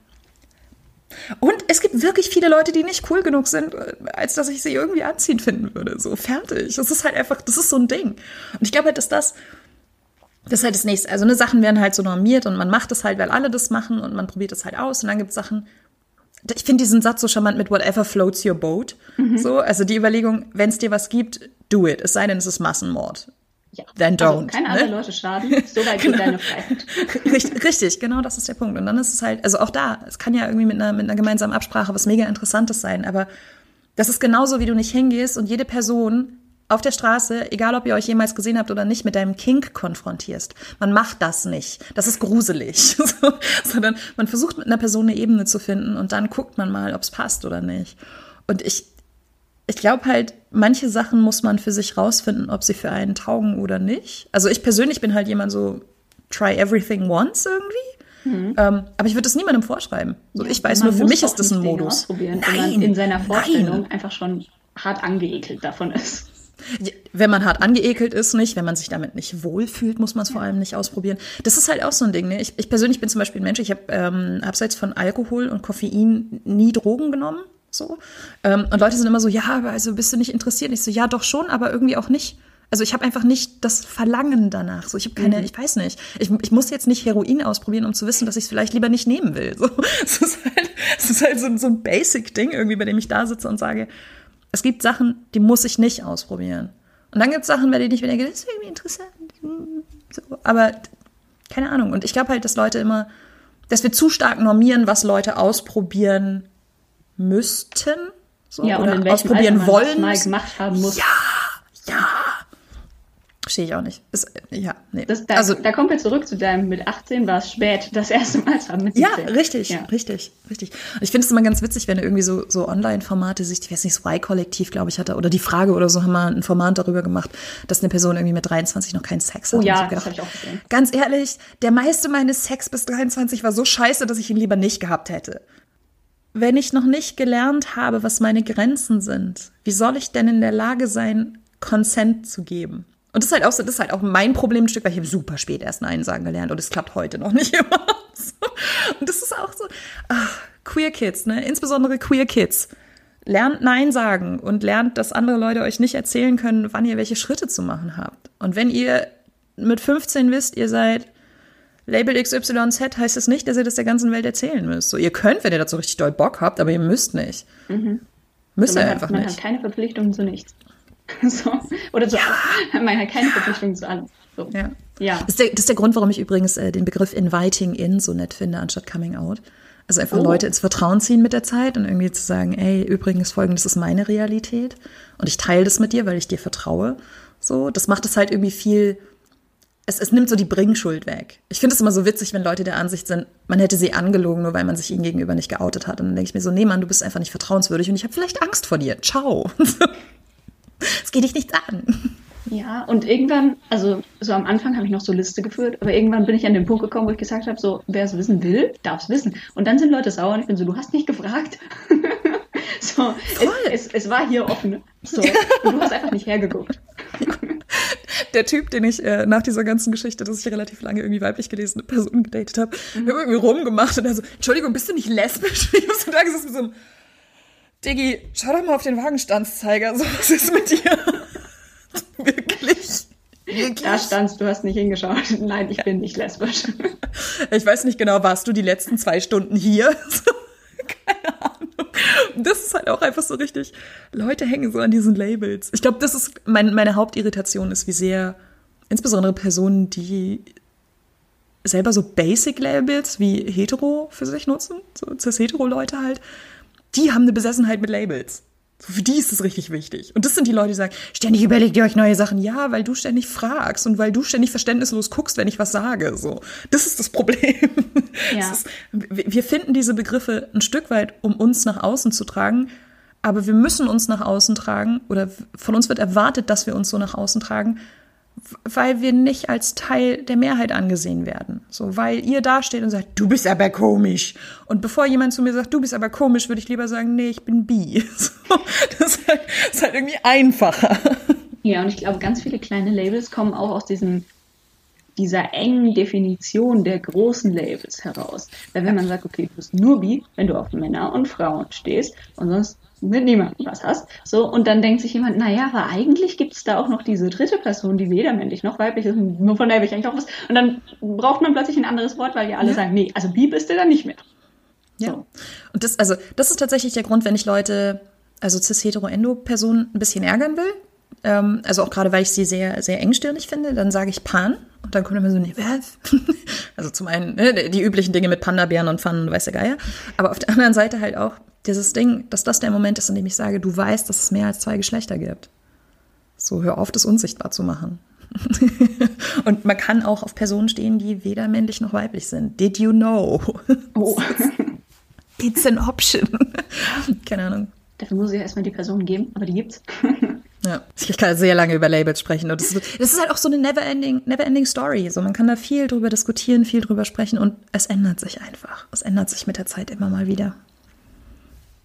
Und es gibt wirklich viele Leute, die nicht cool genug sind, äh, als dass ich sie irgendwie anziehend finden würde. So fertig. Das ist halt einfach, das ist so ein Ding. Und ich glaube halt, dass das das ist halt das nächste. Also ne, Sachen werden halt so normiert und man macht es halt, weil alle das machen und man probiert es halt aus. Und dann gibt es Sachen. Ich finde diesen Satz so charmant mit whatever floats your boat. So, also die Überlegung, wenn es dir was gibt, do it. Es sei denn, es ist Massenmord. Ja. Then Also, don't, keine ne? anderen Leute schaden, so weit geht deine Freiheit. Richtig, richtig, genau das ist der Punkt. Und dann ist es halt, also auch da, es kann ja irgendwie mit einer, mit einer gemeinsamen Absprache was mega Interessantes sein, aber das ist genauso, wie du nicht hingehst und jede Person auf der Straße, egal ob ihr euch jemals gesehen habt oder nicht, mit deinem Kink konfrontierst. Man macht das nicht. Das ist gruselig. So, Sondern man versucht mit einer Person eine Ebene zu finden und dann guckt man mal, ob es passt oder nicht. Und ich, ich glaube halt, manche Sachen muss man für sich rausfinden, ob sie für einen taugen oder nicht. Also ich persönlich bin halt jemand so, try everything once irgendwie. Ähm, aber ich würde es niemandem vorschreiben. So, ich weiß nur, für mich ist das ein Modus. Man in seiner Vorstellung einfach schon hart angeekelt davon ist. Wenn man hart angeekelt ist, nicht. Wenn man sich damit nicht wohlfühlt, muss man es vor allem nicht ausprobieren. Das ist halt auch so ein Ding. Ne? Ich, ich persönlich bin zum Beispiel ein Mensch, ich habe ähm, abseits von Alkohol und Koffein nie Drogen genommen. So. Ähm, und Leute sind immer so, ja, aber also bist du nicht interessiert? Ich so, ja, doch schon, aber irgendwie auch nicht. Also ich habe einfach nicht das Verlangen danach. So, ich habe keine, ich weiß nicht. Ich, ich muss jetzt nicht Heroin ausprobieren, um zu wissen, dass ich es vielleicht lieber nicht nehmen will. So, es ist halt, es ist halt so, ein- so ein Basic-Ding irgendwie, bei dem ich da sitze und sage, es gibt Sachen, die muss ich nicht ausprobieren. Und dann gibt es Sachen, bei denen ich mir denke, das ist irgendwie interessant. So, aber keine Ahnung. Und ich glaube halt, dass Leute immer, dass wir zu stark normieren, was Leute ausprobieren müssten. So, Ja, und oder in welchem ausprobieren Alter man das wollen. mal gemacht haben muss. Ja. Verstehe ich auch nicht. Ist, ja, nee. Das, da, also, da kommen wir zurück zu deinem mit 18 war es spät, das erste Mal haben mit Ja, 17. richtig, Ja. richtig, richtig. Und ich finde es immer ganz witzig, wenn irgendwie so, so Online-Formate siehst, ich weiß nicht, das Y-Kollektiv, glaube ich, hatte, oder die Frage oder so, haben mal ein Format darüber gemacht, dass eine Person irgendwie mit 23 noch keinen Sex hat. Oh ja, das habe ich auch gesehen. Ganz ehrlich, der meiste meines Sex bis 23 war so scheiße, dass ich ihn lieber nicht gehabt hätte. Wenn ich noch nicht gelernt habe, was meine Grenzen sind, wie soll ich denn in der Lage sein, Consent zu geben? Und das ist halt auch so, das ist halt auch mein Problem ein Stück, weil ich habe super spät erst Nein sagen gelernt und es klappt heute noch nicht immer. Und das ist auch so, ach, Queer Kids, ne? Insbesondere Queer Kids. Lernt Nein sagen und lernt, dass andere Leute euch nicht erzählen können, wann ihr welche Schritte zu machen habt. Und wenn ihr mit 15 wisst, ihr seid Label XYZ, heißt es nicht, dass ihr das der ganzen Welt erzählen müsst. So, ihr könnt, wenn ihr dazu richtig doll Bock habt, aber ihr müsst nicht. Müsst ihr man einfach hat, man nicht. hat keine Verpflichtung zu nichts. So. Oder zu allem. Man hat keine Verpflichtung zu allem. So. Ja. Ja. Das ist, der, das ist der Grund, warum ich übrigens äh, den Begriff Inviting In so nett finde, anstatt Coming Out. Also einfach Oh. Leute ins Vertrauen ziehen mit der Zeit und irgendwie zu sagen, ey, übrigens folgendes ist meine Realität und ich teile das mit dir, weil ich dir vertraue. So, das macht es halt irgendwie viel, es, es nimmt so die Bringschuld weg. Ich finde es immer so witzig, wenn Leute der Ansicht sind, man hätte sie angelogen, nur weil man sich ihnen gegenüber nicht geoutet hat. Und dann denke ich mir so, nee, Mann, du bist einfach nicht vertrauenswürdig und ich habe vielleicht Angst vor dir. Ciao. Es geht dich nichts an. Ja, und irgendwann, also so am Anfang habe ich noch so Liste geführt, aber irgendwann bin ich an den Punkt gekommen, wo ich gesagt habe, so, wer es wissen will, darf es wissen. Und dann sind Leute sauer und ich bin so, du hast nicht gefragt. so, es, es, es war hier offen. So, und du hast einfach nicht hergeguckt. der Typ, den ich äh, nach dieser ganzen Geschichte, dass ich relativ lange irgendwie weiblich gelesene Personen gedatet habe, mhm. wir haben irgendwie rumgemacht und er so, Entschuldigung, bist du nicht lesbisch? Ich hab so da gesessen mit so einem, Diggi, schau doch mal auf den Wagenstandszeiger, so, was ist mit dir? Wirklich. Wirklich? Da standst, du hast nicht hingeschaut. Nein, ich bin nicht lesbisch. Ich weiß nicht genau, warst du die letzten zwei Stunden hier? Keine Ahnung. Das ist halt auch einfach so richtig. Leute hängen so an diesen Labels. Ich glaube, das ist mein, meine Hauptirritation ist, wie sehr insbesondere Personen, die selber so Basic-Labels wie hetero für sich nutzen, so cis-hetero-Leute halt, die haben eine Besessenheit mit Labels. So, für die ist es richtig wichtig. Und das sind die Leute, die sagen, ständig überlegt ihr euch neue Sachen. Ja, weil du ständig fragst und weil du ständig verständnislos guckst, wenn ich was sage. So, das ist das Problem. Ja. Ist, wir finden diese Begriffe ein Stück weit, um uns nach außen zu tragen. Aber wir müssen uns nach außen tragen oder von uns wird erwartet, dass wir uns so nach außen tragen, weil wir nicht als Teil der Mehrheit angesehen werden. So, weil ihr dasteht und sagt, du bist aber komisch. Und bevor jemand zu mir sagt, du bist aber komisch, würde ich lieber sagen, nee, ich bin bi. So, das ist halt, ist halt irgendwie einfacher. Ja, und ich glaube, ganz viele kleine Labels kommen auch aus diesem dieser engen Definition der großen Labels heraus. Weil wenn man sagt, okay, du bist nur bi, wenn du auf Männer und Frauen stehst und sonst mit niemandem was hast. So, und dann denkt sich jemand, naja, aber eigentlich gibt es da auch noch diese dritte Person, die weder männlich noch weiblich ist, nur von der will ich eigentlich auch was. Und dann braucht man plötzlich ein anderes Wort, weil ja alle ja. sagen, nee, also bi bist du dann nicht mehr. So. Ja. Und das, also, das ist tatsächlich der Grund, wenn ich Leute, also cis-hetero-endo-Personen ein bisschen ärgern will. Ähm, also auch gerade, weil ich sie sehr, sehr engstirnig finde, dann sage ich Pan. Und dann kommt immer so, nee, was? also zum einen ne, die üblichen Dinge mit Panda-Bären und Pfannen und weiß der Geier. Aber auf der anderen Seite halt auch, dieses Ding, dass das der Moment ist, in dem ich sage, du weißt, dass es mehr als zwei Geschlechter gibt. So, hör auf, das unsichtbar zu machen. und man kann auch auf Personen stehen, die weder männlich noch weiblich sind. Did you know? Oh. It's an option. Keine Ahnung. Dafür muss ich ja erstmal die Person geben, aber die gibt's. ja, ich kann sehr lange über Labels sprechen. Und das ist, das ist halt auch so eine never-ending never -ending Story. So, man kann da viel drüber diskutieren, viel drüber sprechen und es ändert sich einfach. Es ändert sich mit der Zeit immer mal wieder.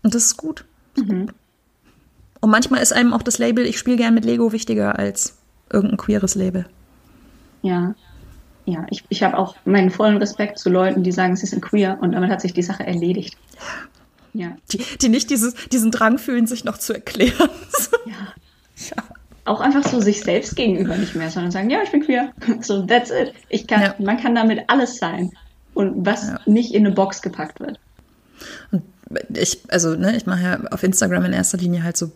Und das ist gut. Mhm. Und manchmal ist einem auch das Label, ich spiele gern mit Lego, wichtiger als irgendein queeres Label. Ja. Ja, ich, ich habe auch meinen vollen Respekt zu Leuten, die sagen, sie sind queer und damit hat sich die Sache erledigt. Ja. Die, die nicht dieses, diesen Drang fühlen, sich noch zu erklären. ja. ja. Auch einfach so sich selbst gegenüber nicht mehr, sondern sagen, ja, ich bin queer. So, that's it. Ich kann, ja. Man kann damit alles sein. Und was ja. nicht in eine Box gepackt wird. Und ich, also, ne, ich mache ja auf Instagram in erster Linie halt so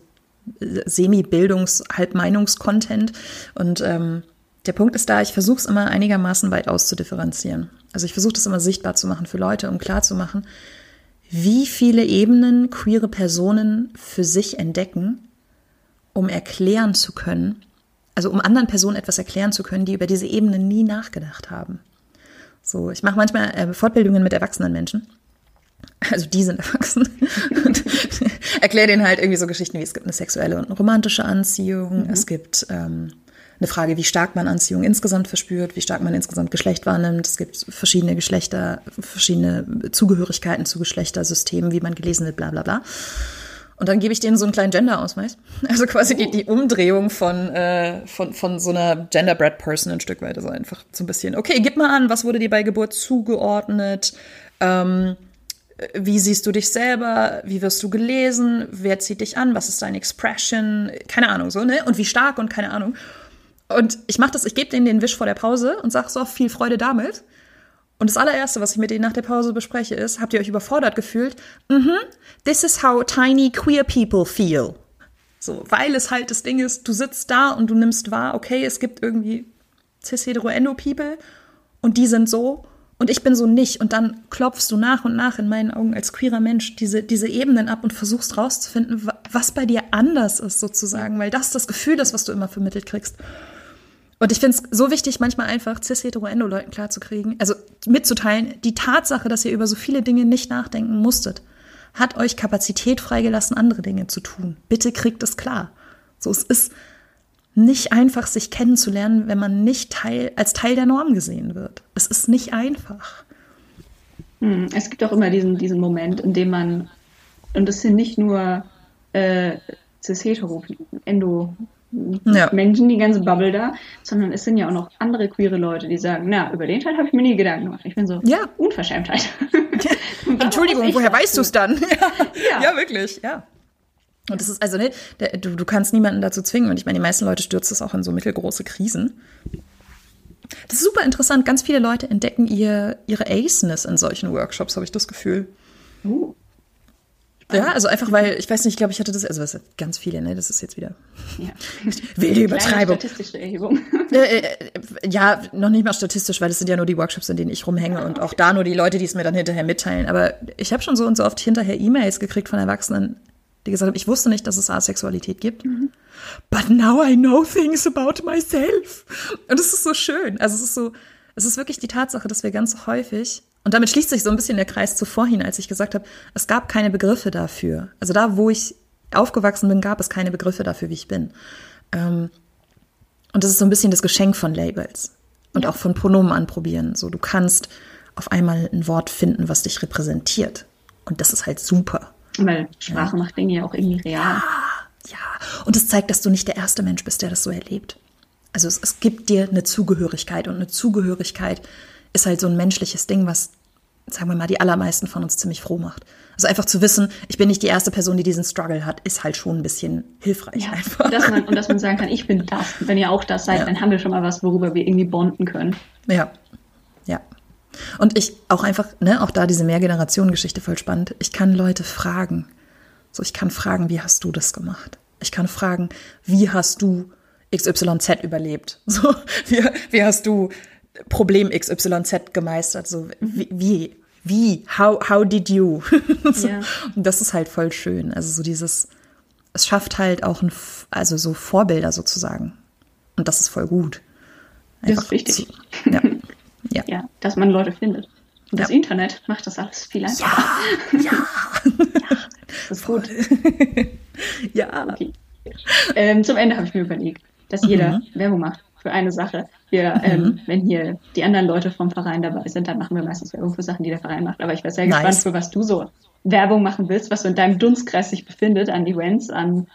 Semi-Bildungs-, Halbmeinungs-Content. Und ähm, der Punkt ist da, ich versuche es immer einigermaßen weit auszudifferenzieren. Also ich versuche das immer sichtbar zu machen für Leute, um klarzumachen, wie viele Ebenen queere Personen für sich entdecken, um erklären zu können, also um anderen Personen etwas erklären zu können, die über diese Ebenen nie nachgedacht haben. So, ich mache manchmal äh, Fortbildungen mit erwachsenen Menschen also die sind erwachsen, und erkläre denen halt irgendwie so Geschichten wie, es gibt eine sexuelle und eine romantische Anziehung, mhm. es gibt ähm, eine Frage, wie stark man Anziehung insgesamt verspürt, wie stark man insgesamt Geschlecht wahrnimmt. Es gibt verschiedene Geschlechter, verschiedene Zugehörigkeiten zu Geschlechtersystemen, wie man gelesen wird, bla bla bla. Und dann gebe ich denen so einen kleinen Gender-Ausweis. Also quasi die, die Umdrehung von, äh, von, von so einer Gender-Bred-Person ein Stück weit. Also einfach so ein bisschen, okay, gib mal an, was wurde dir bei Geburt zugeordnet? Ähm, wie siehst du dich selber? Wie wirst du gelesen? Wer zieht dich an? Was ist deine Expression? Keine Ahnung, so, ne? Und wie stark und keine Ahnung. Und ich mache das, ich gebe denen den Wisch vor der Pause und sage so, viel Freude damit. Und das allererste, was ich mit denen nach der Pause bespreche, ist, habt ihr euch überfordert gefühlt? Mhm, mm this is how tiny queer people feel. So, weil es halt das Ding ist, du sitzt da und du nimmst wahr, okay, es gibt irgendwie cis-hetero-endo-people und die sind so und ich bin so nicht. Und dann klopfst du nach und nach in meinen Augen als queerer Mensch diese, diese Ebenen ab und versuchst rauszufinden, was bei dir anders ist sozusagen, weil das das Gefühl ist, was du immer vermittelt kriegst. Und ich finde es so wichtig, manchmal einfach cis-hetero-endo-Leuten klarzukriegen, also mitzuteilen, die Tatsache, dass ihr über so viele Dinge nicht nachdenken musstet, hat euch Kapazität freigelassen, andere Dinge zu tun. Bitte kriegt es klar. So, es ist, nicht einfach, sich kennenzulernen, wenn man nicht Teil, als Teil der Norm gesehen wird. Es ist nicht einfach. Hm, es gibt auch immer diesen, diesen Moment, in dem man, und das sind nicht nur äh, cis-hetero, endo ja. Menschen, die ganze Bubble da, sondern es sind ja auch noch andere queere Leute, die sagen, na, über den Teil habe ich mir nie Gedanken gemacht. Ich bin so, ja. Unverschämtheit. Entschuldigung, woher weißt du es dann? ja. ja, wirklich, ja. Und das ist also, ne, du, du kannst niemanden dazu zwingen. Und ich meine, die meisten Leute stürzen es auch in so mittelgroße Krisen. Das ist super interessant. Ganz viele Leute entdecken ihr, ihre Aceness in solchen Workshops, habe ich das Gefühl. Uh. Ja, also einfach weil, ich weiß nicht, ich glaube, ich hatte das, also was ganz viele, ne? Das ist jetzt wieder ja. wilde Übertreibung. statistische Erhebung. Äh, äh, ja, noch nicht mal statistisch, weil das sind ja nur die Workshops, in denen ich rumhänge ah, und auch da nur die Leute, die es mir dann hinterher mitteilen. Aber ich habe schon so und so oft hinterher E-Mails gekriegt von Erwachsenen, die gesagt haben, ich wusste nicht, dass es Asexualität gibt. Mhm. But now I know things about myself. Und es ist so schön. Also es ist so, es ist wirklich die Tatsache, dass wir ganz häufig, und damit schließt sich so ein bisschen der Kreis zuvor hin, als ich gesagt habe, es gab keine Begriffe dafür. Also da, wo ich aufgewachsen bin, gab es keine Begriffe dafür, wie ich bin. Ähm, und das ist so ein bisschen das Geschenk von Labels und ja. auch von Pronomen anprobieren. So, du kannst auf einmal ein Wort finden, was dich repräsentiert. Und das ist halt super. Weil Sprache ja. macht Dinge ja auch irgendwie real. Ja, ja. Und es zeigt, dass du nicht der erste Mensch bist, der das so erlebt. Also es, es gibt dir eine Zugehörigkeit und eine Zugehörigkeit ist halt so ein menschliches Ding, was, sagen wir mal, die allermeisten von uns ziemlich froh macht. Also einfach zu wissen, ich bin nicht die erste Person, die diesen Struggle hat, ist halt schon ein bisschen hilfreich ja, einfach. Dass man, und dass man sagen kann, ich bin das. Wenn ihr auch das seid, ja. dann haben wir schon mal was, worüber wir irgendwie bonden können. Ja, ja. Und ich auch einfach, ne, auch da diese Mehrgenerationen-Geschichte voll spannend. Ich kann Leute fragen. So, ich kann fragen, wie hast du das gemacht? Ich kann fragen, wie hast du XYZ überlebt? So, wie, wie hast du Problem XYZ gemeistert? So, wie, wie, wie how, how did you? so, yeah. Und das ist halt voll schön. Also so dieses, es schafft halt auch ein, also so Vorbilder sozusagen. Und das ist voll gut. Einfach das ist wichtig. Zu, ja. Ja. ja, dass man Leute findet. Und ja. das Internet macht das alles viel einfacher. Ja, ja. ja das ist gut. ja. Okay. Ähm, zum Ende habe ich mir überlegt, dass jeder mhm. Werbung macht für eine Sache. Wir, mhm. ähm, wenn hier die anderen Leute vom Verein dabei sind, dann machen wir meistens Werbung für Sachen, die der Verein macht. Aber ich wäre sehr nice. gespannt, für was du so Werbung machen willst, was so in deinem Dunstkreis sich befindet, an Events, an,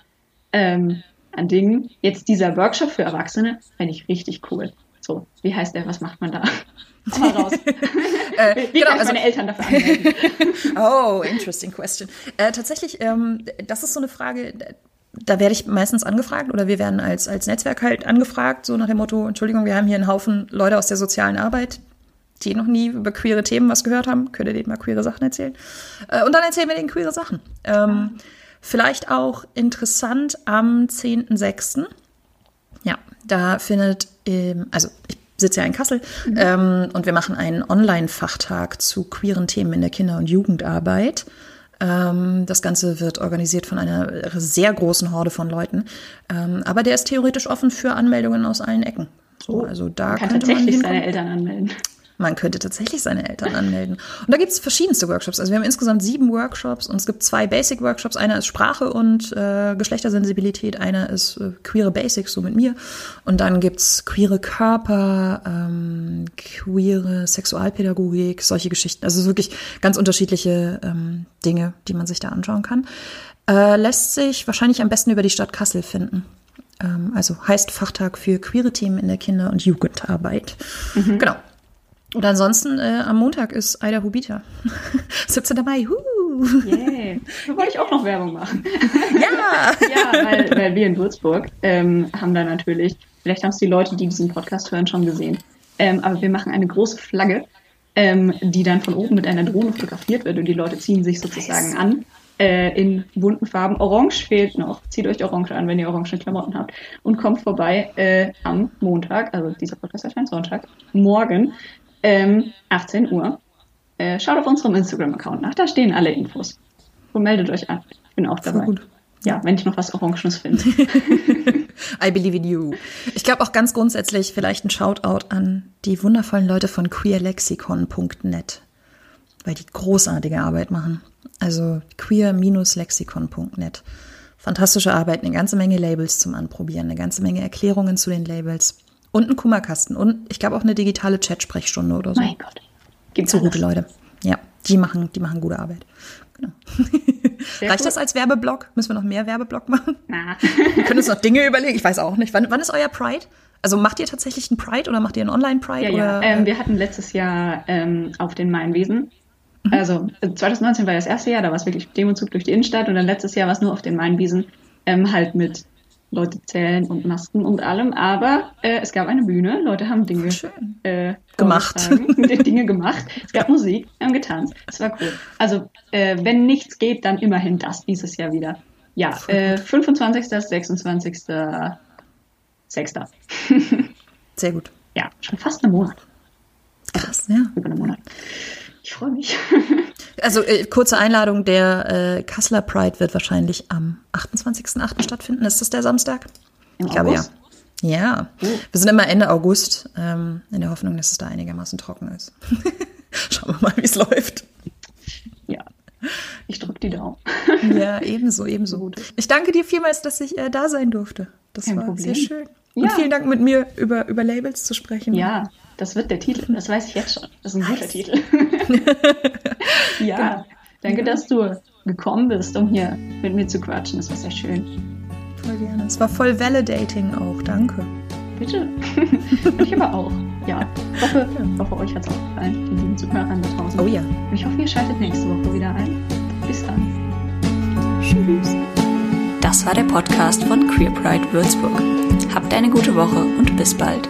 ähm, an Dingen. Jetzt dieser Workshop für Erwachsene, fände ich richtig cool. So, wie heißt der? Was macht man da? Mal raus. äh, Wie genau, kann ich also, meine Eltern dafür anmelden? oh, interesting question. Äh, tatsächlich, ähm, das ist so eine Frage, da werde ich meistens angefragt oder wir werden als, als Netzwerk halt angefragt, so nach dem Motto, Entschuldigung, wir haben hier einen Haufen Leute aus der sozialen Arbeit, die noch nie über queere Themen was gehört haben. Könnt ihr denen mal queere Sachen erzählen? Äh, und dann erzählen wir denen queere Sachen. Ähm, vielleicht auch interessant am 10.06. Ja, da findet, ähm, also ich sitze ja in Kassel mhm. ähm, und wir machen einen Online-Fachtag zu queeren Themen in der Kinder- und Jugendarbeit. Ähm, das Ganze wird organisiert von einer sehr großen Horde von Leuten, ähm, aber der ist theoretisch offen für Anmeldungen aus allen Ecken. So, oh, also da man kann tatsächlich seine Eltern anmelden. Man könnte tatsächlich seine Eltern anmelden. Und da gibt es verschiedenste Workshops. Also wir haben insgesamt sieben Workshops und es gibt zwei Basic-Workshops. Einer ist Sprache und äh, Geschlechtersensibilität, einer ist äh, queere Basics, so mit mir. Und dann gibt's queere Körper, ähm, queere Sexualpädagogik, solche Geschichten. Also wirklich ganz unterschiedliche ähm, Dinge, die man sich da anschauen kann. Äh, lässt sich wahrscheinlich am besten über die Stadt Kassel finden ähm, also heißt Fachtag für queere Themen in der Kinder- und Jugendarbeit. Mhm. Genau. Und ansonsten äh, am Montag ist Aida Hubita. 17. Mai. Huh. Yeah. Da wollte ich auch noch Werbung machen. Ja! ja, weil, weil wir in Würzburg ähm, haben da natürlich, vielleicht haben es die Leute, die diesen Podcast hören, schon gesehen, ähm, aber wir machen eine große Flagge, ähm, die dann von oben mit einer Drohne fotografiert wird und die Leute ziehen sich sozusagen an äh, in bunten Farben. Orange fehlt noch. Zieht euch Orange an, wenn ihr orange Klamotten habt. Und kommt vorbei äh, am Montag, also dieser Podcast erscheint Sonntag, morgen ähm, 18 Uhr. Äh, schaut auf unserem Instagram-Account nach, da stehen alle Infos. Und meldet euch an. Ich bin auch dabei. Ja, wenn ich noch was Orangenes finde. I believe in you. Ich glaube auch ganz grundsätzlich vielleicht ein Shoutout an die wundervollen Leute von queerlexicon.net, weil die großartige Arbeit machen. Also queer-lexicon.net. Fantastische Arbeit, eine ganze Menge Labels zum Anprobieren, eine ganze Menge Erklärungen zu den Labels. Und ein Kummerkasten. Und ich glaube auch eine digitale Chat-Sprechstunde oder so. Mein Gott. Gibt's so alles. gute Leute. Ja, die machen, die machen gute Arbeit. Genau. Reicht das als Werbeblock? Müssen wir noch mehr Werbeblock machen? Na. Wir können uns noch Dinge überlegen. Ich weiß auch nicht. Wann, wann ist euer Pride? Also macht ihr tatsächlich einen Pride oder macht ihr einen Online-Pride? Ja, ja. Ähm, wir hatten letztes Jahr ähm, auf den Mainwiesen. Also äh, 2019 war das erste Jahr, da war es wirklich Demozug durch die Innenstadt und dann letztes Jahr war es nur auf den Mainwiesen, ähm, halt mit Leute zählen und Masken und allem. Aber äh, es gab eine Bühne, Leute haben Dinge äh, Gemacht. Dinge gemacht. Es gab Musik, wir haben getanzt. Es war cool. Also äh, wenn nichts geht, dann immerhin das dieses Jahr wieder. Ja, äh, 25., 26., 6. Sehr gut. Ja, schon fast einen Monat. Krass, ja. Über einen Monat. Ich freue mich. Also äh, kurze Einladung, der äh, Kasseler Pride wird wahrscheinlich am 28.08. stattfinden. Ist das der Samstag? Im Ich glaube ja. Ja, wir sind immer Ende August, ähm, in der Hoffnung, dass es da einigermaßen trocken ist. Schauen wir mal, wie es läuft. Ja. Ich drücke die Daumen. Ja, ebenso, ebenso. Ich danke dir vielmals, dass ich äh, da sein durfte. Das Kein war Problem. sehr schön. Ja. Und vielen Dank, mit mir über, über Labels zu sprechen. Ja, das wird der Titel. Das weiß ich jetzt schon. Das ist ein guter Titel. ja. Danke, dass du gekommen bist, um hier mit mir zu quatschen. Das war sehr schön. Voll gerne. Es war voll validating auch. Danke. Bitte. Und ich aber auch. Ja. Ich hoffe, euch hat es auch gefallen, den lieben Zuhörern da draußen. Oh ja. Und ich hoffe, ihr schaltet nächste Woche wieder ein. Bis dann. Tschüss. Das war der Podcast von Queer Pride Würzburg. Habt eine gute Woche und bis bald.